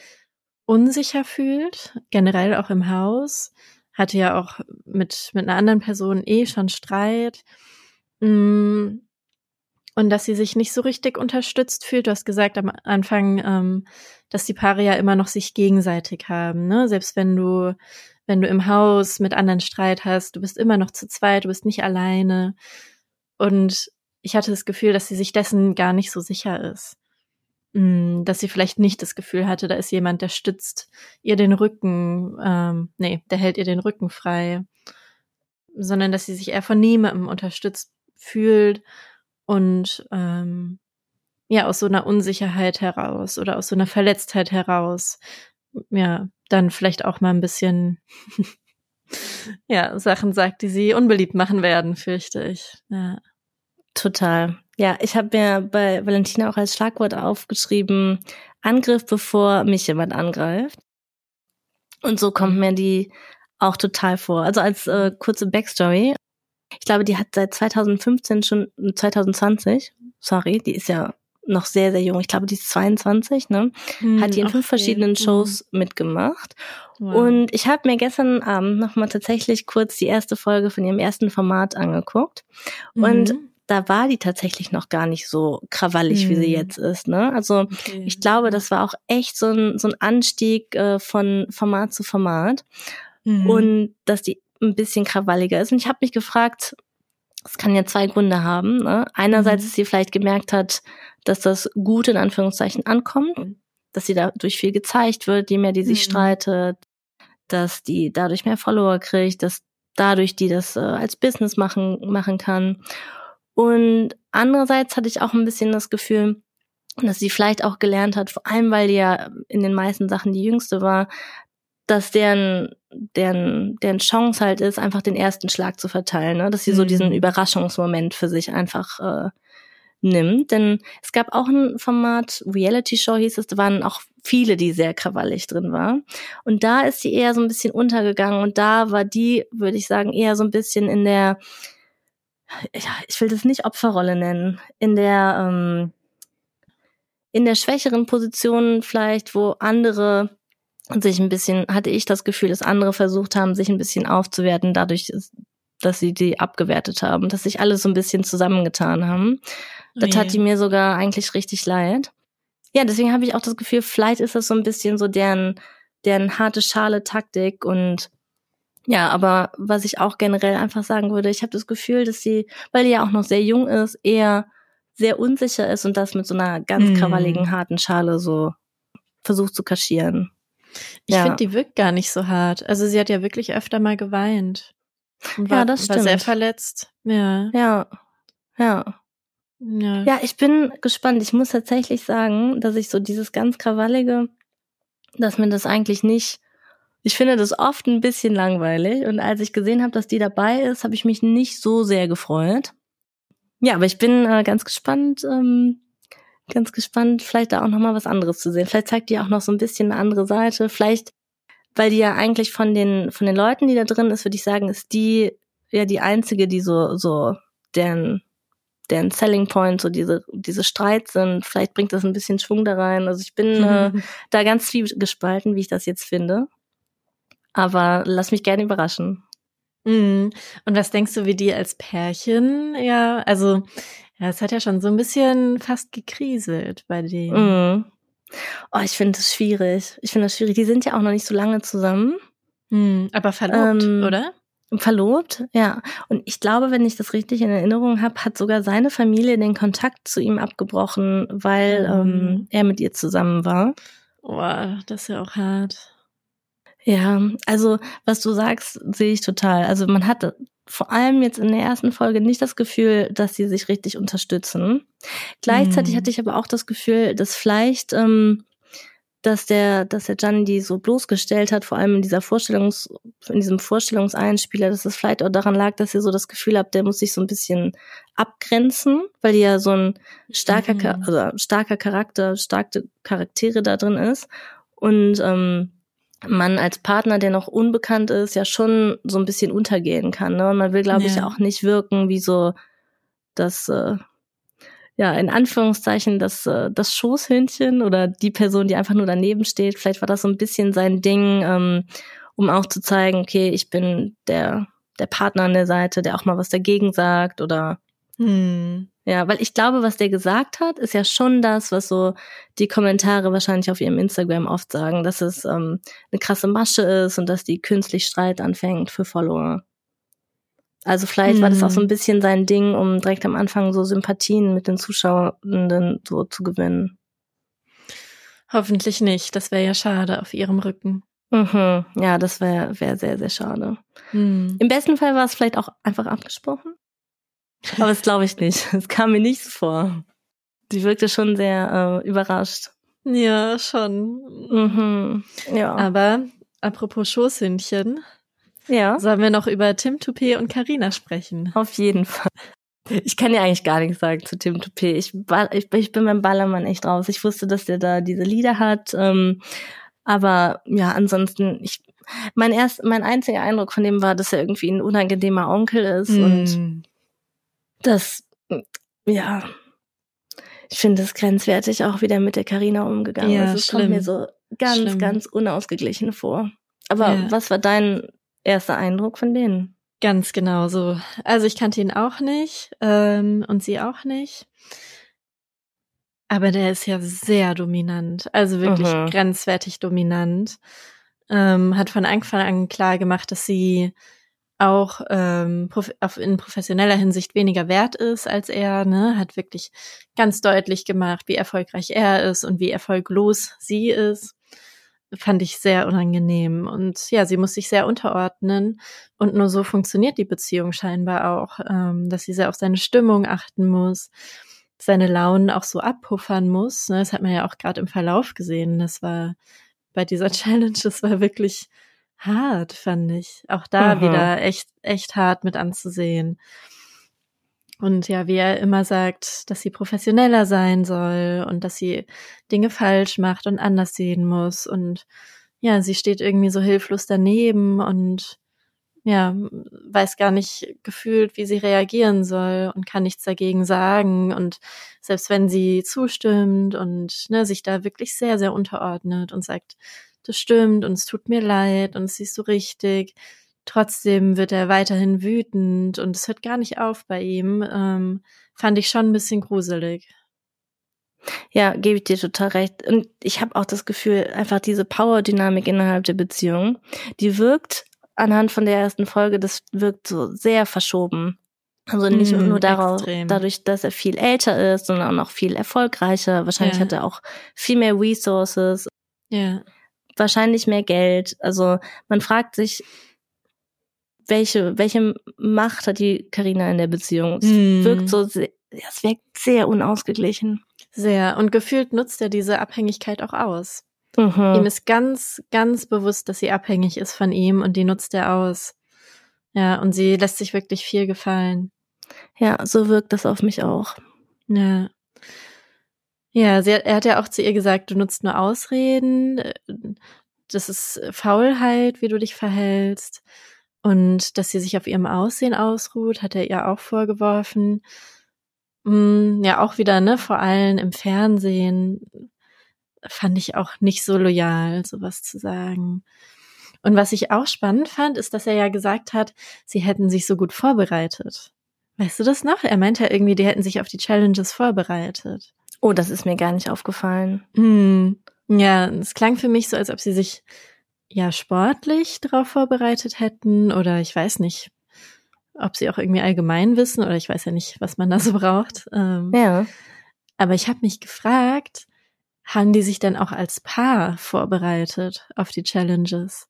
unsicher fühlt, generell auch im Haus, hatte ja auch mit, mit einer anderen Person eh schon Streit. Mm, und dass sie sich nicht so richtig unterstützt fühlt. Du hast gesagt am Anfang, ähm, dass die Paare ja immer noch sich gegenseitig haben. Ne? Selbst wenn du, wenn du im Haus mit anderen Streit hast, du bist immer noch zu zweit, du bist nicht alleine. Und ich hatte das Gefühl, dass sie sich dessen gar nicht so sicher ist. Mh, dass sie vielleicht nicht das Gefühl hatte, da ist jemand, der stützt ihr den Rücken, ähm, nee, der hält ihr den Rücken frei, sondern dass sie sich eher von niemandem unterstützt fühlt und ähm, ja, aus so einer Unsicherheit heraus oder aus so einer Verletztheit heraus, ja, dann vielleicht auch mal ein bisschen, *laughs* ja, Sachen sagt, die sie unbeliebt machen werden, fürchte ich. Ja. Total. Ja, ich habe mir bei Valentina auch als Schlagwort aufgeschrieben, Angriff, bevor mich jemand angreift. Und so kommt mir die auch total vor. Also als äh, kurze Backstory. Ich glaube, die hat seit 2015 schon, 2020, sorry, die ist ja noch sehr, sehr jung. Ich glaube, die ist 22, ne? Hm, hat die in fünf verschiedenen hm. Shows hm. mitgemacht. Wow. Und ich habe mir gestern Abend nochmal tatsächlich kurz die erste Folge von ihrem ersten Format angeguckt. Mhm. Und da war die tatsächlich noch gar nicht so krawallig, mhm. wie sie hm. jetzt ist. Ne? Also okay. ich glaube, das war auch echt so ein, so ein Anstieg äh, von Format zu Format. Mhm. Und dass die ein bisschen krawalliger ist. Und ich habe mich gefragt, es kann ja zwei Gründe haben. Ne? Einerseits, mhm. dass sie vielleicht gemerkt hat, dass das gut in Anführungszeichen ankommt, dass sie dadurch viel gezeigt wird, je mehr die sich mhm. streitet, dass die dadurch mehr Follower kriegt, dass dadurch die das äh, als Business machen, machen kann. Und andererseits hatte ich auch ein bisschen das Gefühl, dass sie vielleicht auch gelernt hat, vor allem weil die ja in den meisten Sachen die jüngste war, dass deren, deren, deren Chance halt ist, einfach den ersten Schlag zu verteilen, ne? dass sie mhm. so diesen Überraschungsmoment für sich einfach äh, nimmt. Denn es gab auch ein Format, Reality Show hieß es, da waren auch viele, die sehr krawallig drin waren. Und da ist sie eher so ein bisschen untergegangen und da war die, würde ich sagen, eher so ein bisschen in der, ja, ich will das nicht Opferrolle nennen, in der, ähm, in der schwächeren Position vielleicht, wo andere sich ein bisschen, hatte ich das Gefühl, dass andere versucht haben, sich ein bisschen aufzuwerten, dadurch, dass sie die abgewertet haben, dass sich alle so ein bisschen zusammengetan haben. Da tat oh die mir sogar eigentlich richtig leid. Ja, deswegen habe ich auch das Gefühl, vielleicht ist das so ein bisschen so deren, deren harte Schale Taktik und ja, aber was ich auch generell einfach sagen würde, ich habe das Gefühl, dass sie, weil die ja auch noch sehr jung ist, eher sehr unsicher ist und das mit so einer ganz mm. krawalligen, harten Schale so versucht zu kaschieren. Ich ja. finde, die wirkt gar nicht so hart. Also sie hat ja wirklich öfter mal geweint. War, ja, das stimmt. war sehr verletzt. Ja. Ja. Ja. Ja. ja, ich bin gespannt. Ich muss tatsächlich sagen, dass ich so dieses ganz Krawallige, dass mir das eigentlich nicht, ich finde das oft ein bisschen langweilig. Und als ich gesehen habe, dass die dabei ist, habe ich mich nicht so sehr gefreut. Ja, aber ich bin äh, ganz gespannt, ähm, ganz gespannt, vielleicht da auch noch mal was anderes zu sehen. Vielleicht zeigt die auch noch so ein bisschen eine andere Seite. Vielleicht, weil die ja eigentlich von den von den Leuten, die da drin ist, würde ich sagen, ist die ja die einzige, die so so deren deren Selling Point, so diese, diese Streit sind. Vielleicht bringt das ein bisschen Schwung da rein. Also ich bin äh, *laughs* da ganz viel gespalten, wie ich das jetzt finde. Aber lass mich gerne überraschen. Mhm. Und was denkst du, wie die als Pärchen? Ja, also ja, es hat ja schon so ein bisschen fast gekriselt bei denen. Mhm. Oh, ich finde das schwierig. Ich finde das schwierig. Die sind ja auch noch nicht so lange zusammen. Mhm, aber verlobt, ähm, oder? Verlobt, ja. Und ich glaube, wenn ich das richtig in Erinnerung habe, hat sogar seine Familie den Kontakt zu ihm abgebrochen, weil mhm. ähm, er mit ihr zusammen war. Boah, das ist ja auch hart. Ja, also was du sagst, sehe ich total. Also man hat vor allem jetzt in der ersten Folge nicht das Gefühl, dass sie sich richtig unterstützen. Gleichzeitig mhm. hatte ich aber auch das Gefühl, dass vielleicht ähm, dass der, dass der Gianni die so bloßgestellt hat, vor allem in dieser Vorstellungs, in diesem Vorstellungseinspieler, dass es vielleicht auch daran lag, dass ihr so das Gefühl habt, der muss sich so ein bisschen abgrenzen, weil die ja so ein starker, mhm. also starker Charakter, starke Charaktere da drin ist und ähm, man als Partner, der noch unbekannt ist, ja schon so ein bisschen untergehen kann. Ne? Und man will, glaube ja. ich, auch nicht wirken wie so das äh, ja, in Anführungszeichen das, äh, das Schoßhündchen oder die Person, die einfach nur daneben steht. Vielleicht war das so ein bisschen sein Ding, ähm, um auch zu zeigen, okay, ich bin der, der Partner an der Seite, der auch mal was dagegen sagt oder hm. Ja, weil ich glaube, was der gesagt hat, ist ja schon das, was so die Kommentare wahrscheinlich auf ihrem Instagram oft sagen, dass es ähm, eine krasse Masche ist und dass die künstlich Streit anfängt für Follower. Also vielleicht mhm. war das auch so ein mhm. bisschen sein Ding, um direkt am Anfang so Sympathien mit den Zuschauenden so zu gewinnen. Hoffentlich nicht. Das wäre ja schade auf ihrem Rücken. Mhm. Ja, das wäre wär sehr, sehr schade. Mhm. Im besten Fall war es vielleicht auch einfach abgesprochen. *laughs* Aber das glaube ich nicht. Es kam mir nicht so vor. Die wirkte schon sehr äh, überrascht. Ja, schon. Mhm. Ja. Aber apropos Schoßhündchen. Ja. Sollen wir noch über Tim Toupé und Karina sprechen? Auf jeden Fall. Ich kann ja eigentlich gar nichts sagen zu Tim Toupé. Ich, ich, ich bin beim Ballermann echt raus. Ich wusste, dass der da diese Lieder hat. Ähm, aber ja, ansonsten, ich, mein erst, mein einziger Eindruck von dem war, dass er irgendwie ein unangenehmer Onkel ist mm. und das, ja, ich finde es grenzwertig, auch wieder mit der Karina umgegangen ja, ist. Es kommt mir so ganz, schlimm. ganz unausgeglichen vor. Aber Ja. was war dein erster Eindruck von denen? Ganz genau so. Also ich kannte ihn auch nicht ähm, und sie auch nicht. Aber der ist ja sehr dominant, also wirklich Mhm. grenzwertig dominant. Ähm, hat von Anfang an klar gemacht, dass sie auch ähm, in professioneller Hinsicht weniger wert ist als er. Ne? Hat wirklich ganz deutlich gemacht, wie erfolgreich er ist und wie erfolglos sie ist. Fand ich sehr unangenehm. Und ja, sie muss sich sehr unterordnen. Und nur so funktioniert die Beziehung scheinbar auch, ähm, dass sie sehr auf seine Stimmung achten muss, seine Launen auch so abpuffern muss. Ne? Das hat man ja auch gerade im Verlauf gesehen. Das war bei dieser *laughs* Challenge, das war wirklich hart, fand ich. Auch da Mhm. wieder echt, echt hart mit anzusehen. Und ja, wie er immer sagt, dass sie professioneller sein soll und dass sie Dinge falsch macht und anders sehen muss. Und ja, sie steht irgendwie so hilflos daneben und ja, weiß gar nicht gefühlt, wie sie reagieren soll und kann nichts dagegen sagen. Und selbst wenn sie zustimmt und ne, sich da wirklich sehr, sehr unterordnet und sagt, das stimmt und es tut mir leid und es siehst du richtig, trotzdem wird er weiterhin wütend und es hört gar nicht auf bei ihm, ähm, fand ich schon ein bisschen gruselig. Ja, gebe ich dir total recht. Und ich habe auch das Gefühl, einfach diese Power-Dynamik innerhalb der Beziehung, die wirkt anhand von der ersten Folge, das wirkt so sehr verschoben. Also nicht Mhm, nur darauf, extrem. dadurch, dass er viel älter ist, sondern auch noch viel erfolgreicher. Wahrscheinlich Ja. hat er auch viel mehr Resources, Ja. Wahrscheinlich mehr Geld. Also man fragt sich, welche, welche Macht hat die Karina in der Beziehung? Es Mhm. wirkt so, sehr, es wirkt sehr unausgeglichen. Sehr. Und gefühlt nutzt er diese Abhängigkeit auch aus. Mhm. Ihm ist ganz, ganz bewusst, dass sie abhängig ist von ihm und die nutzt er aus. Ja, und sie lässt sich wirklich viel gefallen. Ja, so wirkt das auf mich auch. Ja. Ja, sie hat, er hat ja auch zu ihr gesagt, du nutzt nur Ausreden. Das ist Faulheit, wie du dich verhältst. Und dass sie sich auf ihrem Aussehen ausruht, hat er ihr auch vorgeworfen. Mm, Ja, auch wieder, ne, vor allem im Fernsehen fand ich auch nicht so loyal, sowas zu sagen. Und was ich auch spannend fand, ist, dass er ja gesagt hat, sie hätten sich so gut vorbereitet. Weißt du das noch? Er meinte ja irgendwie, die hätten sich auf die Challenges vorbereitet. Oh, das ist mir gar nicht aufgefallen. Hm. Ja, es klang für mich so, als ob sie sich ja sportlich darauf vorbereitet hätten oder ich weiß nicht, ob sie auch irgendwie allgemein wissen oder ich weiß ja nicht, was man da so braucht. Ähm, Ja. Aber ich habe mich gefragt, haben die sich dann auch als Paar vorbereitet auf die Challenges?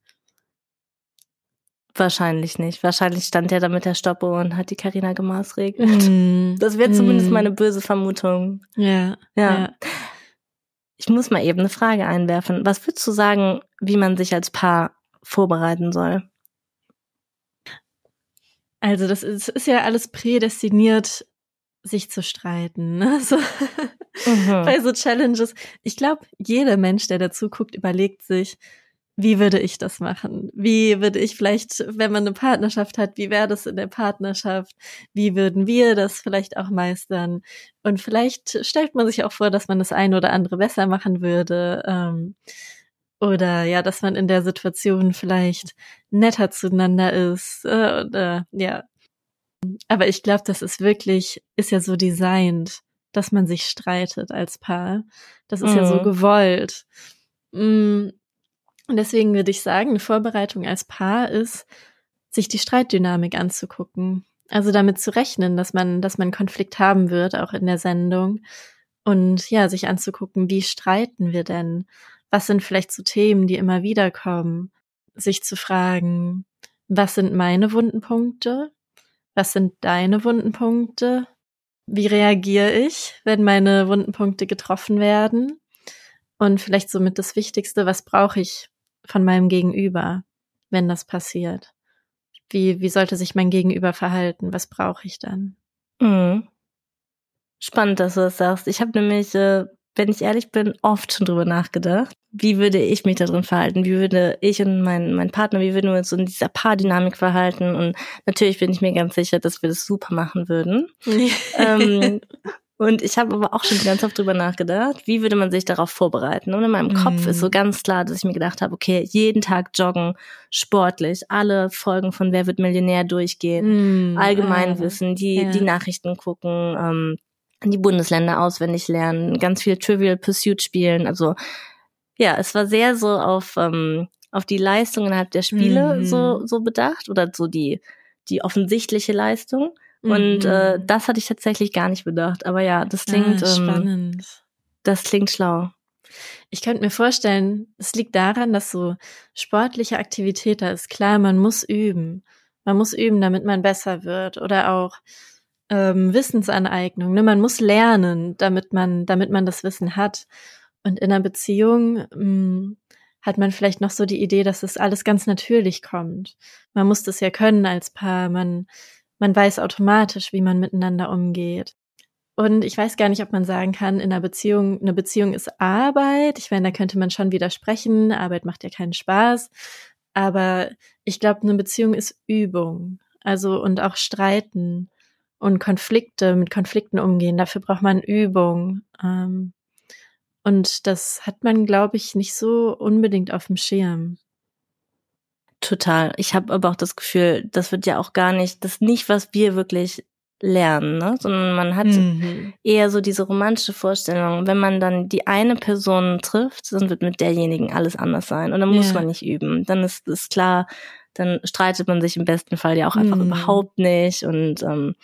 Wahrscheinlich nicht. Wahrscheinlich stand er da mit der Stoppuhr und hat die Karina gemaßregelt. Mm, Das wäre zumindest mm, meine böse Vermutung. Ja, Ja. ja. Ich muss mal eben eine Frage einwerfen. Was würdest du sagen, wie man sich als Paar vorbereiten soll? Also das ist, ist ja alles prädestiniert, sich zu streiten. Ne? *laughs* So, Mhm. bei so Challenges. Ich glaube, jeder Mensch, der dazu guckt, überlegt sich, wie würde ich das machen? Wie würde ich vielleicht, wenn man eine Partnerschaft hat, wie wäre das in der Partnerschaft? Wie würden wir das vielleicht auch meistern? Und vielleicht stellt man sich auch vor, dass man das eine oder andere besser machen würde. Ähm, oder ja, dass man in der Situation vielleicht netter zueinander ist. Äh, oder ja. Aber ich glaube, das ist wirklich, ist ja so designt, dass man sich streitet als Paar. Das ist ja so Mhm. gewollt. Mm, Und deswegen würde ich sagen, eine Vorbereitung als Paar ist, sich die Streitdynamik anzugucken. Also damit zu rechnen, dass man, dass man Konflikt haben wird, auch in der Sendung. Und ja, sich anzugucken, wie streiten wir denn? Was sind vielleicht so Themen, die immer wieder kommen? Sich zu fragen, was sind meine wunden Punkte? Was sind deine wunden Punkte? Wie reagiere ich, wenn meine wunden Punkte getroffen werden? Und vielleicht somit das Wichtigste, was brauche ich von meinem Gegenüber, wenn das passiert? Wie, wie sollte sich mein Gegenüber verhalten? Was brauche ich dann? Mhm. Spannend, dass du das sagst. Ich habe nämlich, äh, wenn ich ehrlich bin, oft schon drüber nachgedacht. Wie würde ich mich da drin verhalten? Wie würde ich und mein, mein Partner, wie würden wir uns in dieser Paardynamik verhalten? Und natürlich bin ich mir ganz sicher, dass wir das super machen würden. *laughs* ähm, und ich habe aber auch schon ganz oft drüber nachgedacht, wie würde man sich darauf vorbereiten? Und in meinem Kopf ist so mhm. ganz klar, dass ich mir gedacht habe, okay, jeden Tag joggen, sportlich, alle Folgen von Wer wird Millionär durchgehen, mm, Allgemeinwissen, die, ja. die Nachrichten gucken, ähm, die Bundesländer auswendig lernen, ganz viel Trivial Pursuit spielen. Also ja, es war sehr so auf, ähm, auf die Leistung innerhalb der Spiele mhm. so, so bedacht oder so die, die offensichtliche Leistung. Und äh, mhm. das hatte ich tatsächlich gar nicht bedacht. Aber ja, das klingt ah, spannend. Ähm, das klingt schlau. Ich könnte mir vorstellen, es liegt daran, dass so sportliche Aktivität da ist. Klar, man muss üben. Man muss üben, damit man besser wird. Oder auch ähm, Wissensaneignung. Ne? Man muss lernen, damit man, damit man das Wissen hat. Und in einer Beziehung mh, hm, hat man vielleicht noch so die Idee, dass es alles ganz natürlich kommt. Man muss das ja können als Paar. Man, man weiß automatisch, wie man miteinander umgeht. Und ich weiß gar nicht, ob man sagen kann, in einer Beziehung, eine Beziehung ist Arbeit. Ich meine, da könnte man schon widersprechen. Arbeit macht ja keinen Spaß. Aber ich glaube, eine Beziehung ist Übung. Also, und auch Streiten und Konflikte, mit Konflikten umgehen. Dafür braucht man Übung. Ähm, und das hat man, glaube ich, nicht so unbedingt auf dem Schirm. Total. Ich habe aber auch das Gefühl, das wird ja auch gar nicht, das ist nicht, was wir wirklich lernen, ne? sondern man hat mhm. eher so diese romantische Vorstellung, wenn man dann die eine Person trifft, dann wird mit derjenigen alles anders sein und dann muss ja. man nicht üben. Dann ist, ist klar, dann streitet man sich im besten Fall ja auch einfach mhm. überhaupt nicht und ähm,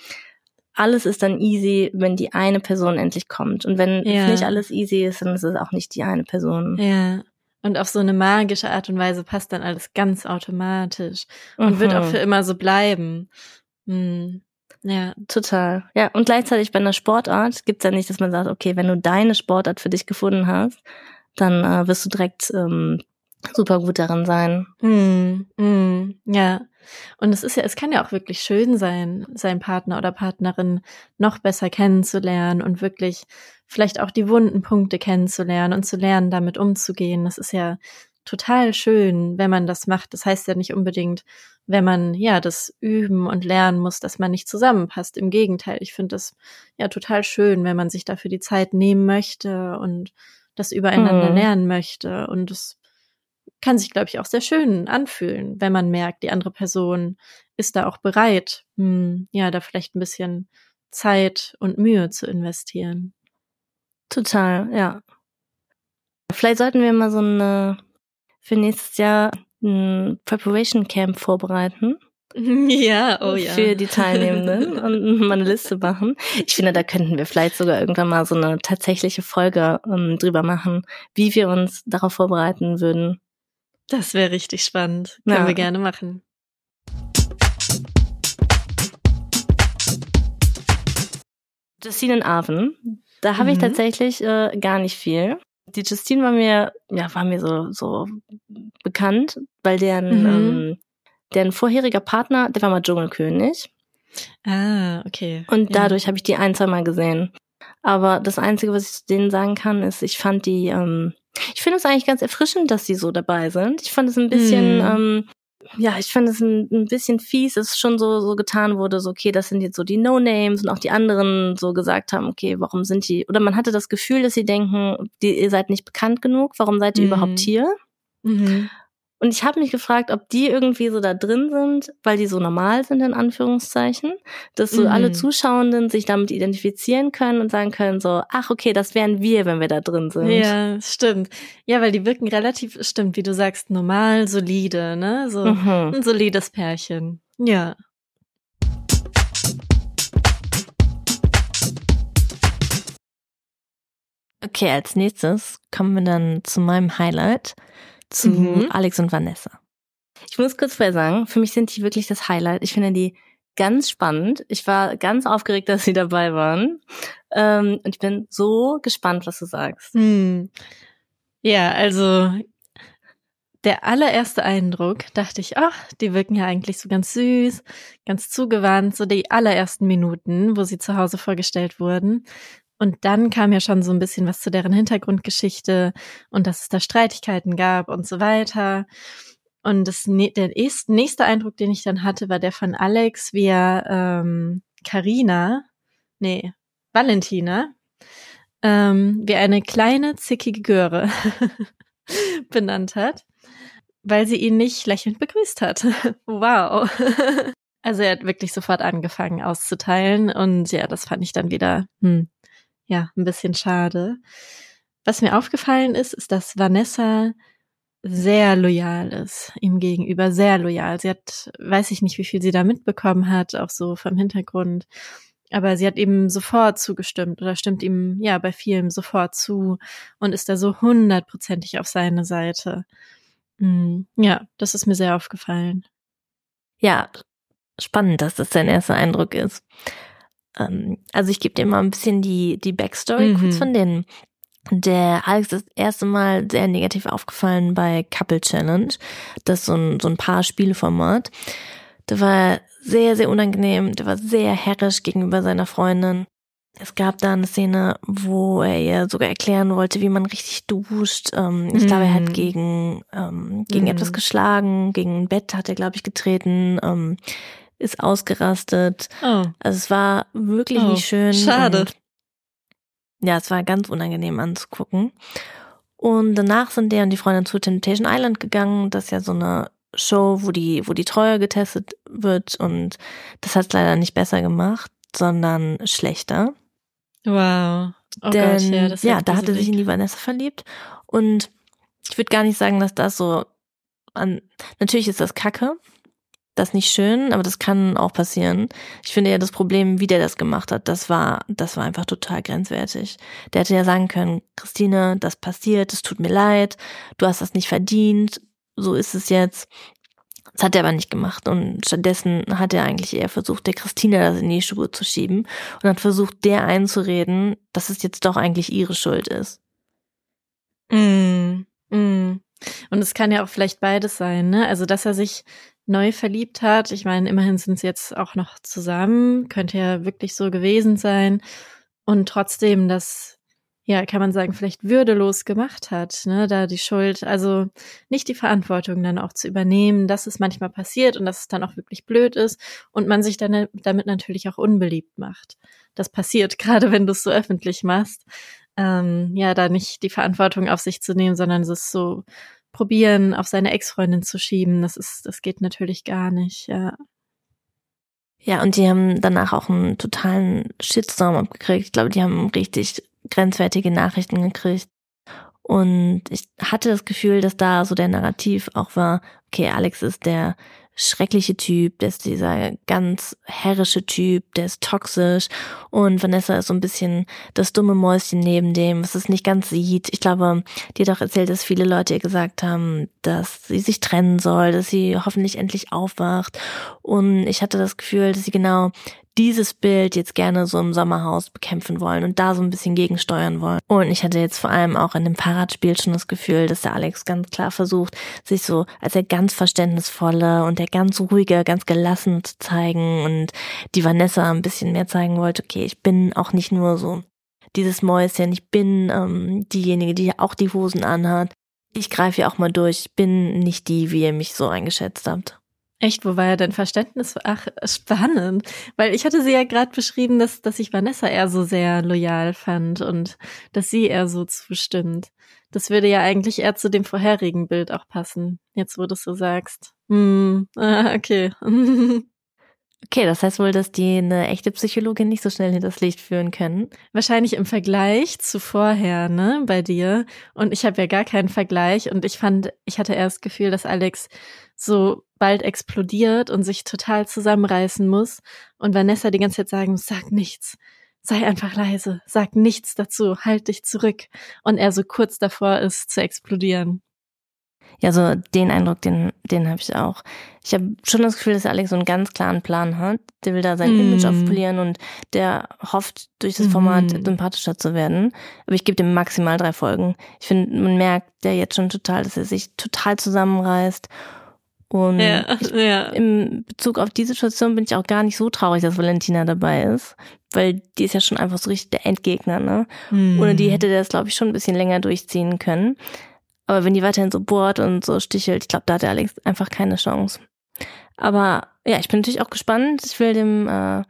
alles ist dann easy, wenn die eine Person endlich kommt. Und wenn ja. nicht alles easy ist, dann ist es auch nicht die eine Person. Ja. Und auf so eine magische Art und Weise passt dann alles ganz automatisch und mhm. wird auch mhm. für immer so bleiben. Mhm. Ja. Total. Ja, und gleichzeitig bei einer Sportart gibt's ja nicht, dass man sagt, okay, wenn du deine Sportart für dich gefunden hast, dann äh, wirst du direkt ähm, super gut darin sein. Mm, mm, ja. Und es ist ja, es kann ja auch wirklich schön sein, seinen Partner oder Partnerin noch besser kennenzulernen und wirklich vielleicht auch die wunden Punkte kennenzulernen und zu lernen, damit umzugehen. Das ist ja total schön, wenn man das macht. Das heißt ja nicht unbedingt, wenn man ja das üben und lernen muss, dass man nicht zusammenpasst. Im Gegenteil, ich finde das ja total schön, wenn man sich dafür die Zeit nehmen möchte und das übereinander mhm. lernen möchte. Und es kann sich, glaube ich, auch sehr schön anfühlen, wenn man merkt, die andere Person ist da auch bereit, hm, ja, da vielleicht ein bisschen Zeit und Mühe zu investieren. Total, ja. Vielleicht sollten wir mal so eine für nächstes Jahr ein Preparation Camp vorbereiten. *laughs* Ja, oh ja. Für die Teilnehmenden *laughs* und mal eine Liste machen. Ich finde, da könnten wir vielleicht sogar irgendwann mal so eine tatsächliche Folge um, ähm, drüber machen, wie wir uns darauf vorbereiten würden. Das wäre richtig spannend. Können ja. wir gerne machen. Justine in Arven, da habe mhm. ich tatsächlich äh, gar nicht viel. Die Justine war mir, ja, war mir so, so bekannt, weil deren, mhm. ähm, deren vorheriger Partner, der war mal Dschungelkönig. Ah, okay. Und ja. dadurch habe ich die ein, zwei Mal gesehen. Aber das Einzige, was ich zu denen sagen kann, ist, ich fand die, ähm, ich finde es eigentlich ganz erfrischend, dass sie so dabei sind. Ich fand es ein bisschen, mm. ähm, ja, ich fand es ein, ein, bisschen fies, es schon so, so getan wurde, so, okay, das sind jetzt so die No-Names und auch die anderen so gesagt haben, okay, warum sind die, oder man hatte das Gefühl, dass sie denken, die, ihr seid nicht bekannt genug, warum seid ihr mm. überhaupt hier? Mhm. Und ich habe mich gefragt, ob die irgendwie so da drin sind, weil die so normal sind, in Anführungszeichen, dass so mhm. alle Zuschauenden sich damit identifizieren können und sagen können, so, ach okay, das wären wir, wenn wir da drin sind. Ja, stimmt. Ja, weil die wirken relativ, stimmt, wie du sagst, normal, solide, ne? So mhm. ein solides Pärchen. Ja. Okay, als nächstes kommen wir dann zu meinem Highlight, zu mhm. Alex und Vanessa. Ich muss kurz vorher sagen, für mich sind die wirklich das Highlight. Ich finde die ganz spannend. Ich war ganz aufgeregt, *laughs* dass sie dabei waren. Ähm, und ich bin so gespannt, was du sagst. Hm. Ja, also der allererste Eindruck dachte ich, ach, die wirken ja eigentlich so ganz süß, ganz zugewandt, so die allerersten Minuten, wo sie zu Hause vorgestellt wurden. Und dann kam ja schon so ein bisschen was zu deren Hintergrundgeschichte und dass es da Streitigkeiten gab und so weiter. Und das, der nächste Eindruck, den ich dann hatte, war der von Alex, wie er ähm, Carina, nee, Valentina, ähm, wie eine kleine, zickige Göre *laughs* benannt hat, weil sie ihn nicht lächelnd begrüßt hat. *laughs* wow. *laughs* also er hat wirklich sofort angefangen auszuteilen und ja, das fand ich dann wieder, hm, ja, ein bisschen schade. Was mir aufgefallen ist, ist, dass Vanessa sehr loyal ist ihm gegenüber, sehr loyal. Sie hat, weiß ich nicht, wie viel sie da mitbekommen hat, auch so vom Hintergrund. Aber sie hat eben sofort zugestimmt oder stimmt ihm ja bei vielem sofort zu und ist da so hundertprozentig auf seine Seite. Hm, ja, das ist mir sehr aufgefallen. Ja, spannend, dass das dein erster Eindruck ist. Ähm, also ich gebe dir mal ein bisschen die, die Backstory mhm. kurz von denen. Der Alex ist das erste Mal sehr negativ aufgefallen bei Couple Challenge. Das ist so ein, so ein Paar-Spielformat. Der war sehr, sehr unangenehm. Der war sehr herrisch gegenüber seiner Freundin. Es gab da eine Szene, wo er ihr sogar erklären wollte, wie man richtig duscht. Ähm, ich mm. glaube, er hat mhm. gegen, ähm, gegen mm. etwas geschlagen, gegen ein Bett hat er, glaube ich, getreten, ähm, ist ausgerastet. Oh. Also es war wirklich oh. nicht schön. Schade ja, es war ganz unangenehm anzugucken. Und danach sind der und die Freundin zu Temptation Island gegangen. Das ist ja so eine Show, wo die, wo die Treue getestet wird und das hat es leider nicht besser gemacht, sondern schlechter. Wow. Oh Denn, Gott, ja, das ja da hatte sich in die Vanessa verliebt und ich würde gar nicht sagen, dass das so an, natürlich ist das Kacke, das nicht schön, aber das kann auch passieren. Ich finde ja das Problem, wie der das gemacht hat, das war, das war einfach total grenzwertig. Der hätte ja sagen können, Christine, das passiert, es tut mir leid, du hast das nicht verdient, so ist es jetzt. Das hat er aber nicht gemacht und stattdessen hat er eigentlich eher versucht, der Christine das in die Schuhe zu schieben und hat versucht, der einzureden, dass es jetzt doch eigentlich ihre Schuld ist. Mm, mm. Und es kann ja auch vielleicht beides sein, ne? Also, dass er sich neu verliebt hat. Ich meine, immerhin sind sie jetzt auch noch zusammen, könnte ja wirklich so gewesen sein. Und trotzdem das, ja, kann man sagen, vielleicht würdelos gemacht hat, ne, da die Schuld, also nicht die Verantwortung dann auch zu übernehmen, dass es manchmal passiert und dass es dann auch wirklich blöd ist und man sich dann damit natürlich auch unbeliebt macht. Das passiert, *laughs* gerade wenn du es so öffentlich machst. Ähm, ja, da nicht die Verantwortung auf sich zu nehmen, sondern es ist so probieren, auf seine Ex-Freundin zu schieben. Das ist, das geht natürlich gar nicht, ja. Ja, und die haben danach auch einen totalen Shitstorm abgekriegt. Ich glaube, die haben richtig grenzwertige Nachrichten gekriegt. Und ich hatte das Gefühl, dass da so der Narrativ auch war, okay, Alex ist der schreckliche Typ, der ist dieser ganz herrische Typ, der ist toxisch und Vanessa ist so ein bisschen das dumme Mäuschen neben dem, was es nicht ganz sieht. Ich glaube, die hat auch erzählt, dass viele Leute ihr gesagt haben, dass sie sich trennen soll, dass sie hoffentlich endlich aufwacht und ich hatte das Gefühl, dass sie genau dieses Bild jetzt gerne so im Sommerhaus bekämpfen wollen und da so ein bisschen gegensteuern wollen. Und ich hatte jetzt vor allem auch in dem Fahrradspiel schon das Gefühl, dass der Alex ganz klar versucht, sich so als der ganz verständnisvolle und der ganz ruhige, ganz gelassen zu zeigen und die Vanessa ein bisschen mehr zeigen wollte, okay, ich bin auch nicht nur so dieses Mäuschen, ich bin ähm, diejenige, die auch die Hosen anhat. Ich greife ja auch mal durch, ich bin nicht die, wie ihr mich so eingeschätzt habt. Echt, wo war ja dein Verständnis? Ach, spannend. Weil ich hatte sie ja gerade beschrieben, dass, dass ich Vanessa eher so sehr loyal fand und dass sie eher so zustimmt. Das würde ja eigentlich eher zu dem vorherigen Bild auch passen, jetzt wo du es so sagst. Hm, ah, okay. *laughs* Okay, das heißt wohl, dass die eine echte Psychologin nicht so schnell hinters Licht führen können. Wahrscheinlich im Vergleich zu vorher, ne, bei dir. Und ich habe ja gar keinen Vergleich und ich fand, ich hatte erst das Gefühl, dass Alex so bald explodiert und sich total zusammenreißen muss und Vanessa die ganze Zeit sagen muss, sag nichts, sei einfach leise, sag nichts dazu, halt dich zurück. Und er so kurz davor ist zu explodieren. Ja, so den Eindruck, den, den habe ich auch. Ich habe schon das Gefühl, dass Alex so einen ganz klaren Plan hat. Der will da sein mm. Image aufpolieren und der hofft, durch das Format mm. sympathischer zu werden. Aber ich gebe dem maximal drei Folgen. Ich finde, man merkt ja jetzt schon total, dass er sich total zusammenreißt. Und ja, ja. im Bezug auf die Situation bin ich auch gar nicht so traurig, dass Valentina dabei ist. Weil die ist ja schon einfach so richtig der Endgegner, ne? Mm. Ohne die hätte der das, glaube ich, schon ein bisschen länger durchziehen können. Aber wenn die weiterhin so bohrt und so stichelt, ich glaube, da hat der Alex einfach keine Chance. Aber ja, ich bin natürlich auch gespannt. Ich will dem äh,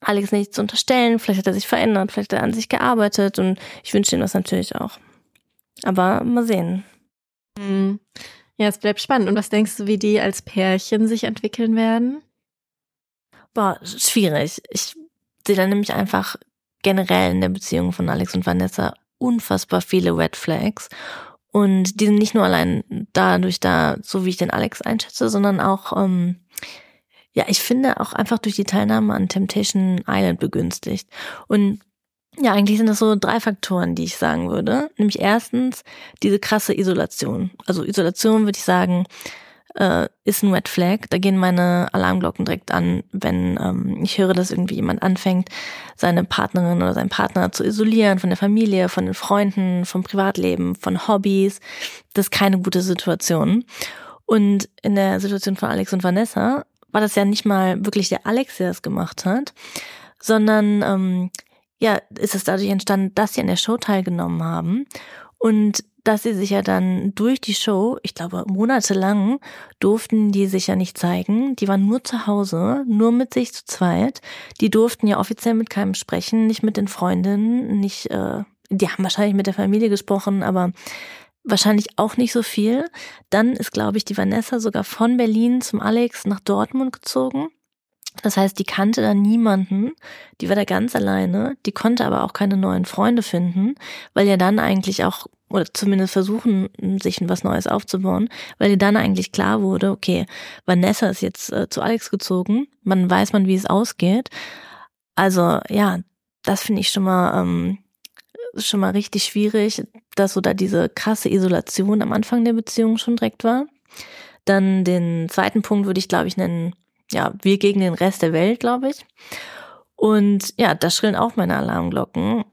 Alex nichts unterstellen. Vielleicht hat er sich verändert, vielleicht hat er an sich gearbeitet und ich wünsche ihm das natürlich auch. Aber mal sehen. Mhm. Ja, es bleibt spannend. Und was denkst du, wie die als Pärchen sich entwickeln werden? Boah, schwierig. Ich sehe da nämlich einfach generell in der Beziehung von Alex und Vanessa unfassbar viele Red Flags. Und die sind nicht nur allein dadurch da, so wie ich den Alex einschätze, sondern auch, ähm, ja, ich finde auch einfach durch die Teilnahme an Temptation Island begünstigt. Und ja, eigentlich sind das so drei Faktoren, die ich sagen würde. Nämlich erstens diese krasse Isolation. Also Isolation würde ich sagen, äh, ist ein Red Flag. Da gehen meine Alarmglocken direkt an, wenn ähm, ich höre, dass irgendwie jemand anfängt, seine Partnerin oder seinen Partner zu isolieren von der Familie, von den Freunden, vom Privatleben, von Hobbys. Das ist keine gute Situation. Und in der Situation von Alex und Vanessa war das ja nicht mal wirklich der Alex, der das gemacht hat, sondern ähm, ja, ist es dadurch entstanden, dass sie an der Show teilgenommen haben und dass sie sich ja dann durch die Show, ich glaube monatelang, durften die sich ja nicht zeigen. Die waren nur zu Hause, nur mit sich zu zweit. Die durften ja offiziell mit keinem sprechen, nicht mit den Freundinnen, nicht, äh, die haben wahrscheinlich mit der Familie gesprochen, aber wahrscheinlich auch nicht so viel. Dann ist, glaube ich, die Vanessa sogar von Berlin zum Alex nach Dortmund gezogen. Das heißt, die kannte da niemanden, die war da ganz alleine, die konnte aber auch keine neuen Freunde finden, weil ja dann eigentlich auch, oder zumindest versuchen, sich was Neues aufzubauen, weil ihr dann eigentlich klar wurde, okay, Vanessa ist jetzt äh, zu Alex gezogen, man weiß man, wie es ausgeht. Also ja, das finde ich schon mal, ähm, schon mal richtig schwierig, dass so da diese krasse Isolation am Anfang der Beziehung schon direkt war. Dann den zweiten Punkt würde ich, glaube ich, nennen, ja, wir gegen den Rest der Welt, glaube ich. Und ja, da schrillen auch meine Alarmglocken,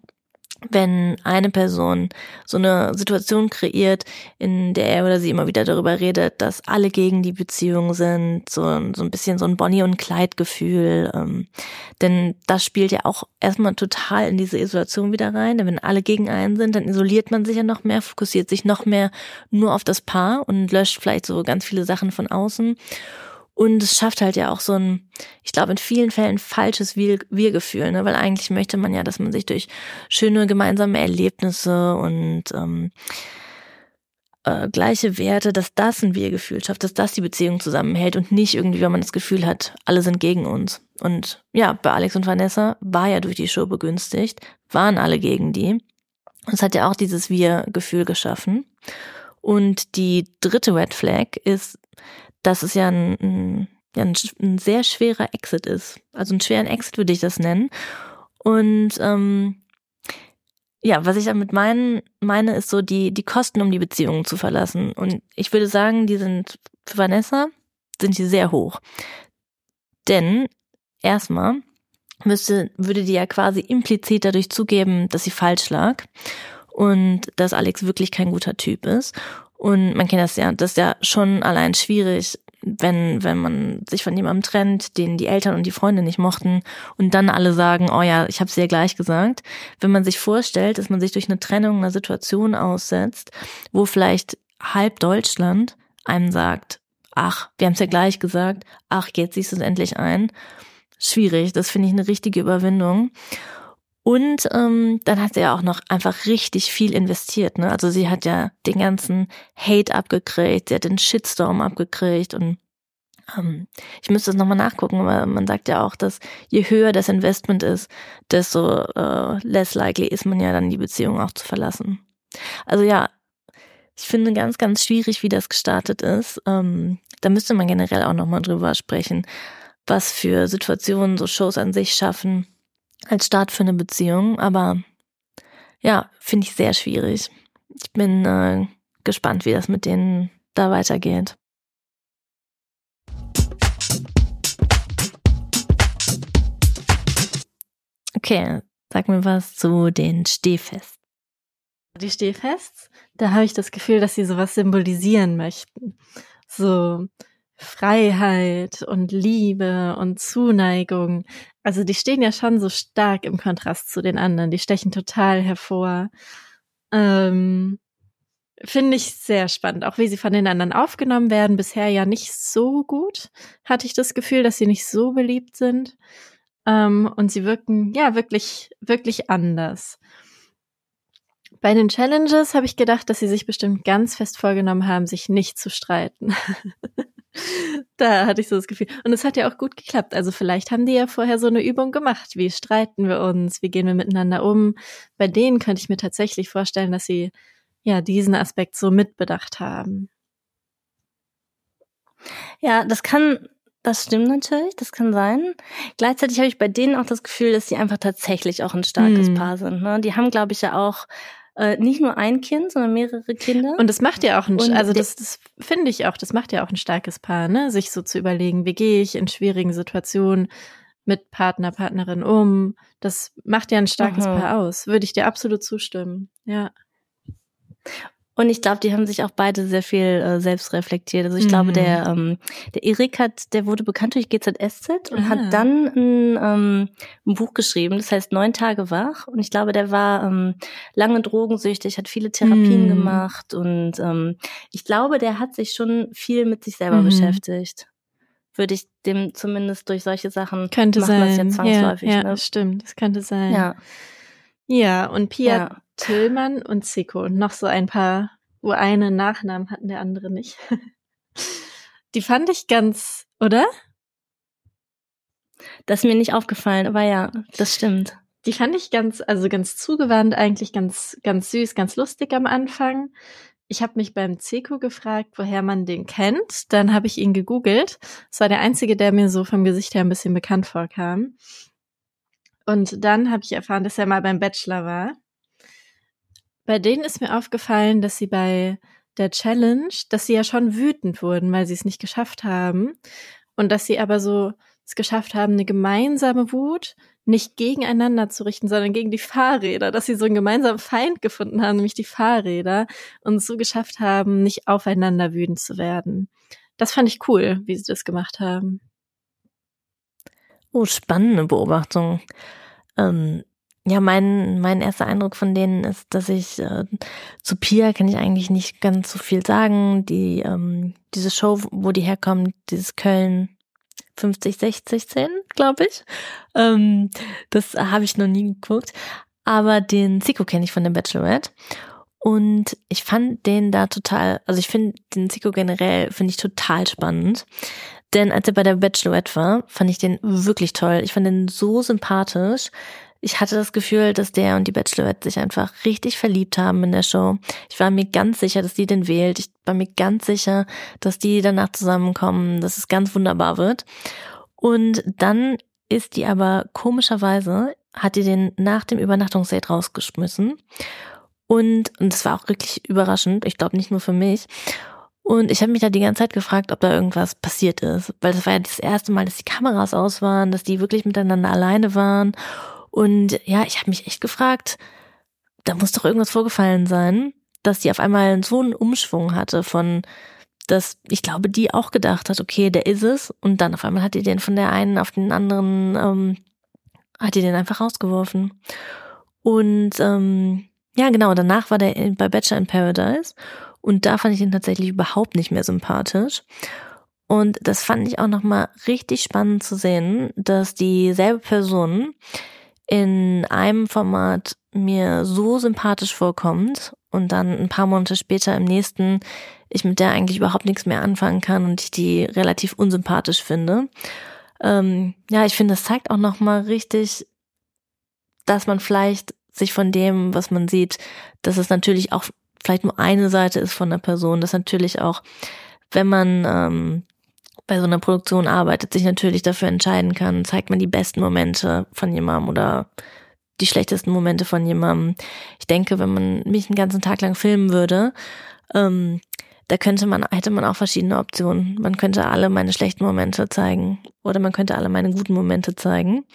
wenn eine Person so eine Situation kreiert, in der er oder sie immer wieder darüber redet, dass alle gegen die Beziehung sind, so, so ein bisschen so ein Bonnie- und Clyde-Gefühl. Ähm, denn das spielt ja auch erstmal total in diese Isolation wieder rein. Denn wenn alle gegen einen sind, dann isoliert man sich ja noch mehr, fokussiert sich noch mehr nur auf das Paar und löscht vielleicht so ganz viele Sachen von außen. Und es schafft halt ja auch so ein, ich glaube, in vielen Fällen falsches Wir-Gefühl, ne? weil eigentlich möchte man ja, dass man sich durch schöne gemeinsame Erlebnisse und ähm, äh, gleiche Werte, dass das ein Wir-Gefühl schafft, dass das die Beziehung zusammenhält und nicht irgendwie, wenn man das Gefühl hat, alle sind gegen uns. Und ja, bei Alex und Vanessa war ja durch die Show begünstigt, waren alle gegen die. Und es hat ja auch dieses Wir-Gefühl geschaffen. Und die dritte Red Flag ist, dass es ja ein, ein, ein, sehr schwerer Exit ist. Also einen schweren Exit würde ich das nennen. Und ähm, ja, was ich damit meinen, meine, ist so die, die Kosten, um die Beziehung zu verlassen. Und ich würde sagen, die sind für Vanessa sind die sehr hoch. Denn erstmal müsste, würde die ja quasi implizit dadurch zugeben, dass sie falsch lag und dass Alex wirklich kein guter Typ ist. Und man kennt das ja, das ist ja schon allein schwierig, wenn, wenn man sich von jemandem trennt, den die Eltern und die Freunde nicht mochten und dann alle sagen, oh ja, ich habe es ja gleich gesagt. Wenn man sich vorstellt, dass man sich durch eine Trennung einer Situation aussetzt, wo vielleicht halb Deutschland einem sagt, ach, wir haben es ja gleich gesagt, ach, jetzt siehst du es endlich ein. Schwierig, das finde ich eine richtige Überwindung. Und ähm, dann hat sie ja auch noch einfach richtig viel investiert. Ne? Also sie hat ja den ganzen Hate abgekriegt, sie hat den Shitstorm abgekriegt und ähm, ich müsste es nochmal nachgucken, aber man sagt ja auch, dass je höher das Investment ist, desto äh, less likely ist man ja dann die Beziehung auch zu verlassen. Also ja, ich finde ganz, ganz schwierig, wie das gestartet ist. Ähm, da müsste man generell auch nochmal drüber sprechen, was für Situationen so Shows an sich schaffen als Start für eine Beziehung, aber ja, finde ich sehr schwierig. Ich bin äh, gespannt, wie das mit denen da weitergeht. Okay, sag mir was zu den Stehfests. Die Stehfests, da habe ich das Gefühl, dass sie sowas symbolisieren möchten. So Freiheit und Liebe und Zuneigung. Also die stehen ja schon so stark im Kontrast zu den anderen. Die stechen total hervor. Ähm, Finde ich sehr spannend, auch wie sie von den anderen aufgenommen werden. Bisher ja nicht so gut, hatte ich das Gefühl, dass sie nicht so beliebt sind. Ähm, und sie wirken ja wirklich, wirklich anders. Bei den Challenges habe ich gedacht, dass sie sich bestimmt ganz fest vorgenommen haben, sich nicht zu streiten. *laughs* *laughs* da hatte ich so das Gefühl. Und es hat ja auch gut geklappt. Also vielleicht haben die ja vorher so eine Übung gemacht. Wie streiten wir uns? Wie gehen wir miteinander um? Bei denen könnte ich mir tatsächlich vorstellen, dass sie ja diesen Aspekt so mitbedacht haben. Ja, das kann, das stimmt natürlich, das kann sein. Gleichzeitig habe ich bei denen auch das Gefühl, dass sie einfach tatsächlich auch ein starkes hm. Paar sind. Ne? Die haben, glaube ich, ja auch äh, nicht nur ein Kind, sondern mehrere Kinder. Und das macht ja auch ein, Und also das, das finde ich auch, das macht ja auch ein starkes Paar, ne? Sich so zu überlegen, wie gehe ich in schwierigen Situationen mit Partner, Partnerin um. Das macht ja ein starkes mhm. Paar aus. Würde ich dir absolut zustimmen. Ja. Und ich glaube, die haben sich auch beide sehr viel äh, selbst reflektiert. Also ich mhm. glaube, der, ähm, der Erik hat, der wurde bekannt durch GZSZ und ah. hat dann ein, ähm, ein Buch geschrieben, das heißt Neun Tage wach. Und ich glaube, der war ähm, lange drogensüchtig, hat viele Therapien mhm. gemacht und ähm, ich glaube, der hat sich schon viel mit sich selber mhm. beschäftigt. Würde ich dem zumindest durch solche Sachen könnte machen, sein. das ja zwangsläufig. Ja, ja ne? stimmt, das könnte sein. Ja. Ja, und Pia ja. Tillmann und Zico und noch so ein paar, wo eine Nachnamen hatten, der andere nicht. *laughs* Die fand ich ganz, oder? Das ist mir nicht aufgefallen, aber ja, das stimmt. Die fand ich ganz, also ganz zugewandt, eigentlich ganz, ganz süß, ganz lustig am Anfang. Ich habe mich beim Zico gefragt, woher man den kennt. Dann habe ich ihn gegoogelt. Es war der einzige, der mir so vom Gesicht her ein bisschen bekannt vorkam. Und dann habe ich erfahren, dass er mal beim Bachelor war. Bei denen ist mir aufgefallen, dass sie bei der Challenge, dass sie ja schon wütend wurden, weil sie es nicht geschafft haben. Und dass sie aber so es geschafft haben, eine gemeinsame Wut nicht gegeneinander zu richten, sondern gegen die Fahrräder, dass sie so einen gemeinsamen Feind gefunden haben, nämlich die Fahrräder, und so geschafft haben, nicht aufeinander wütend zu werden. Das fand ich cool, wie sie das gemacht haben. Oh, spannende Beobachtung. Ähm, ja, mein, mein erster Eindruck von denen ist, dass ich äh, zu Pia kann ich eigentlich nicht ganz so viel sagen. Die, ähm, diese Show, wo die herkommen, dieses Köln 50, 60, 10, glaube ich. Ähm, das habe ich noch nie geguckt. Aber den Zico kenne ich von der Bachelorette. Und ich fand den da total, also ich finde den Zico generell, finde ich total spannend. Denn als er bei der Bachelorette war, fand ich den wirklich toll. Ich fand den so sympathisch. Ich hatte das Gefühl, dass der und die Bachelorette sich einfach richtig verliebt haben in der Show. Ich war mir ganz sicher, dass die den wählt. Ich war mir ganz sicher, dass die danach zusammenkommen, dass es ganz wunderbar wird. Und dann ist die aber komischerweise, hat die den nach dem Übernachtungsdate rausgeschmissen. Und, und das war auch wirklich überraschend. Ich glaube nicht nur für mich. Und ich habe mich da die ganze Zeit gefragt, ob da irgendwas passiert ist. Weil das war ja das erste Mal, dass die Kameras aus waren, dass die wirklich miteinander alleine waren. Und ja, ich habe mich echt gefragt, da muss doch irgendwas vorgefallen sein, dass die auf einmal so einen Umschwung hatte von, dass ich glaube, die auch gedacht hat, okay, der ist es. Und dann auf einmal hat die den von der einen auf den anderen, ähm, hat die den einfach rausgeworfen. Und ähm, ja, genau, danach war der bei Bachelor in Paradise. Und da fand ich ihn tatsächlich überhaupt nicht mehr sympathisch. Und das fand ich auch nochmal richtig spannend zu sehen, dass dieselbe Person in einem Format mir so sympathisch vorkommt und dann ein paar Monate später im nächsten ich mit der eigentlich überhaupt nichts mehr anfangen kann und ich die relativ unsympathisch finde. Ähm, ja, ich finde, das zeigt auch nochmal richtig, dass man vielleicht sich von dem, was man sieht, dass es natürlich auch vielleicht nur eine Seite ist von der Person, dass natürlich auch, wenn man ähm, bei so einer Produktion arbeitet, sich natürlich dafür entscheiden kann, zeigt man die besten Momente von jemandem oder die schlechtesten Momente von jemandem. Ich denke, wenn man mich einen ganzen Tag lang filmen würde, ähm, da könnte man, hätte man auch verschiedene Optionen. Man könnte alle meine schlechten Momente zeigen oder man könnte alle meine guten Momente zeigen.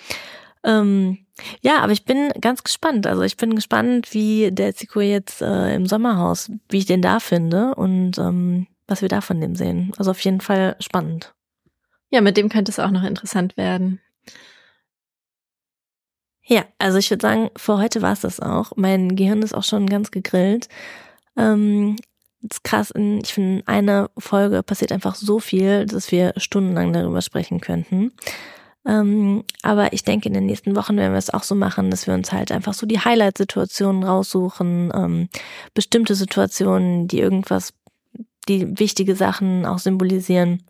Ähm, ja, aber ich bin ganz gespannt. Also ich bin gespannt, wie der Zico jetzt äh, im Sommerhaus, wie ich den da finde und ähm, was wir da von dem sehen. Also auf jeden Fall spannend. Ja, mit dem könnte es auch noch interessant werden. Ja, also ich würde sagen, für heute war es das auch. Mein Gehirn ist auch schon ganz gegrillt. Ähm, ist krass, in, ich finde, in einer Folge passiert einfach so viel, dass wir stundenlang darüber sprechen könnten. Ähm, aber ich denke, in den nächsten Wochen werden wir es auch so machen, dass wir uns halt einfach so die Highlight-Situationen raussuchen, ähm, bestimmte Situationen, die irgendwas, die wichtige Sachen auch symbolisieren.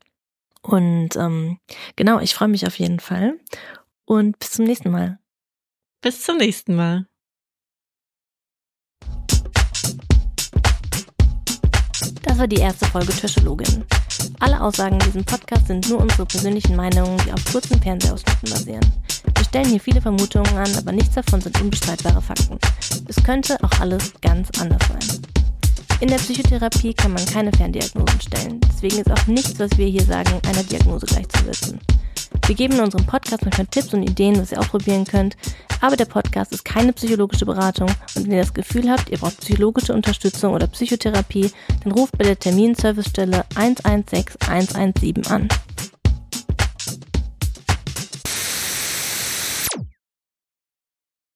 Und ähm, genau, ich freue mich auf jeden Fall. Und bis zum nächsten Mal. Bis zum nächsten Mal. Das war die erste Folge Tischologin. Alle Aussagen in diesem Podcast sind nur unsere persönlichen Meinungen, die auf kurzen Fernsehausschnitten basieren. Wir stellen hier viele Vermutungen an, aber nichts davon sind unbestreitbare Fakten. Es könnte auch alles ganz anders sein. In der Psychotherapie kann man keine Ferndiagnosen stellen. Deswegen ist auch nichts, was wir hier sagen, einer Diagnose gleichzusetzen. Wir geben in unserem Podcast manchmal Tipps und Ideen, was ihr ausprobieren könnt, aber der Podcast ist keine psychologische Beratung und wenn ihr das Gefühl habt, ihr braucht psychologische Unterstützung oder Psychotherapie, dann ruft bei der Terminservicestelle 116 117 an.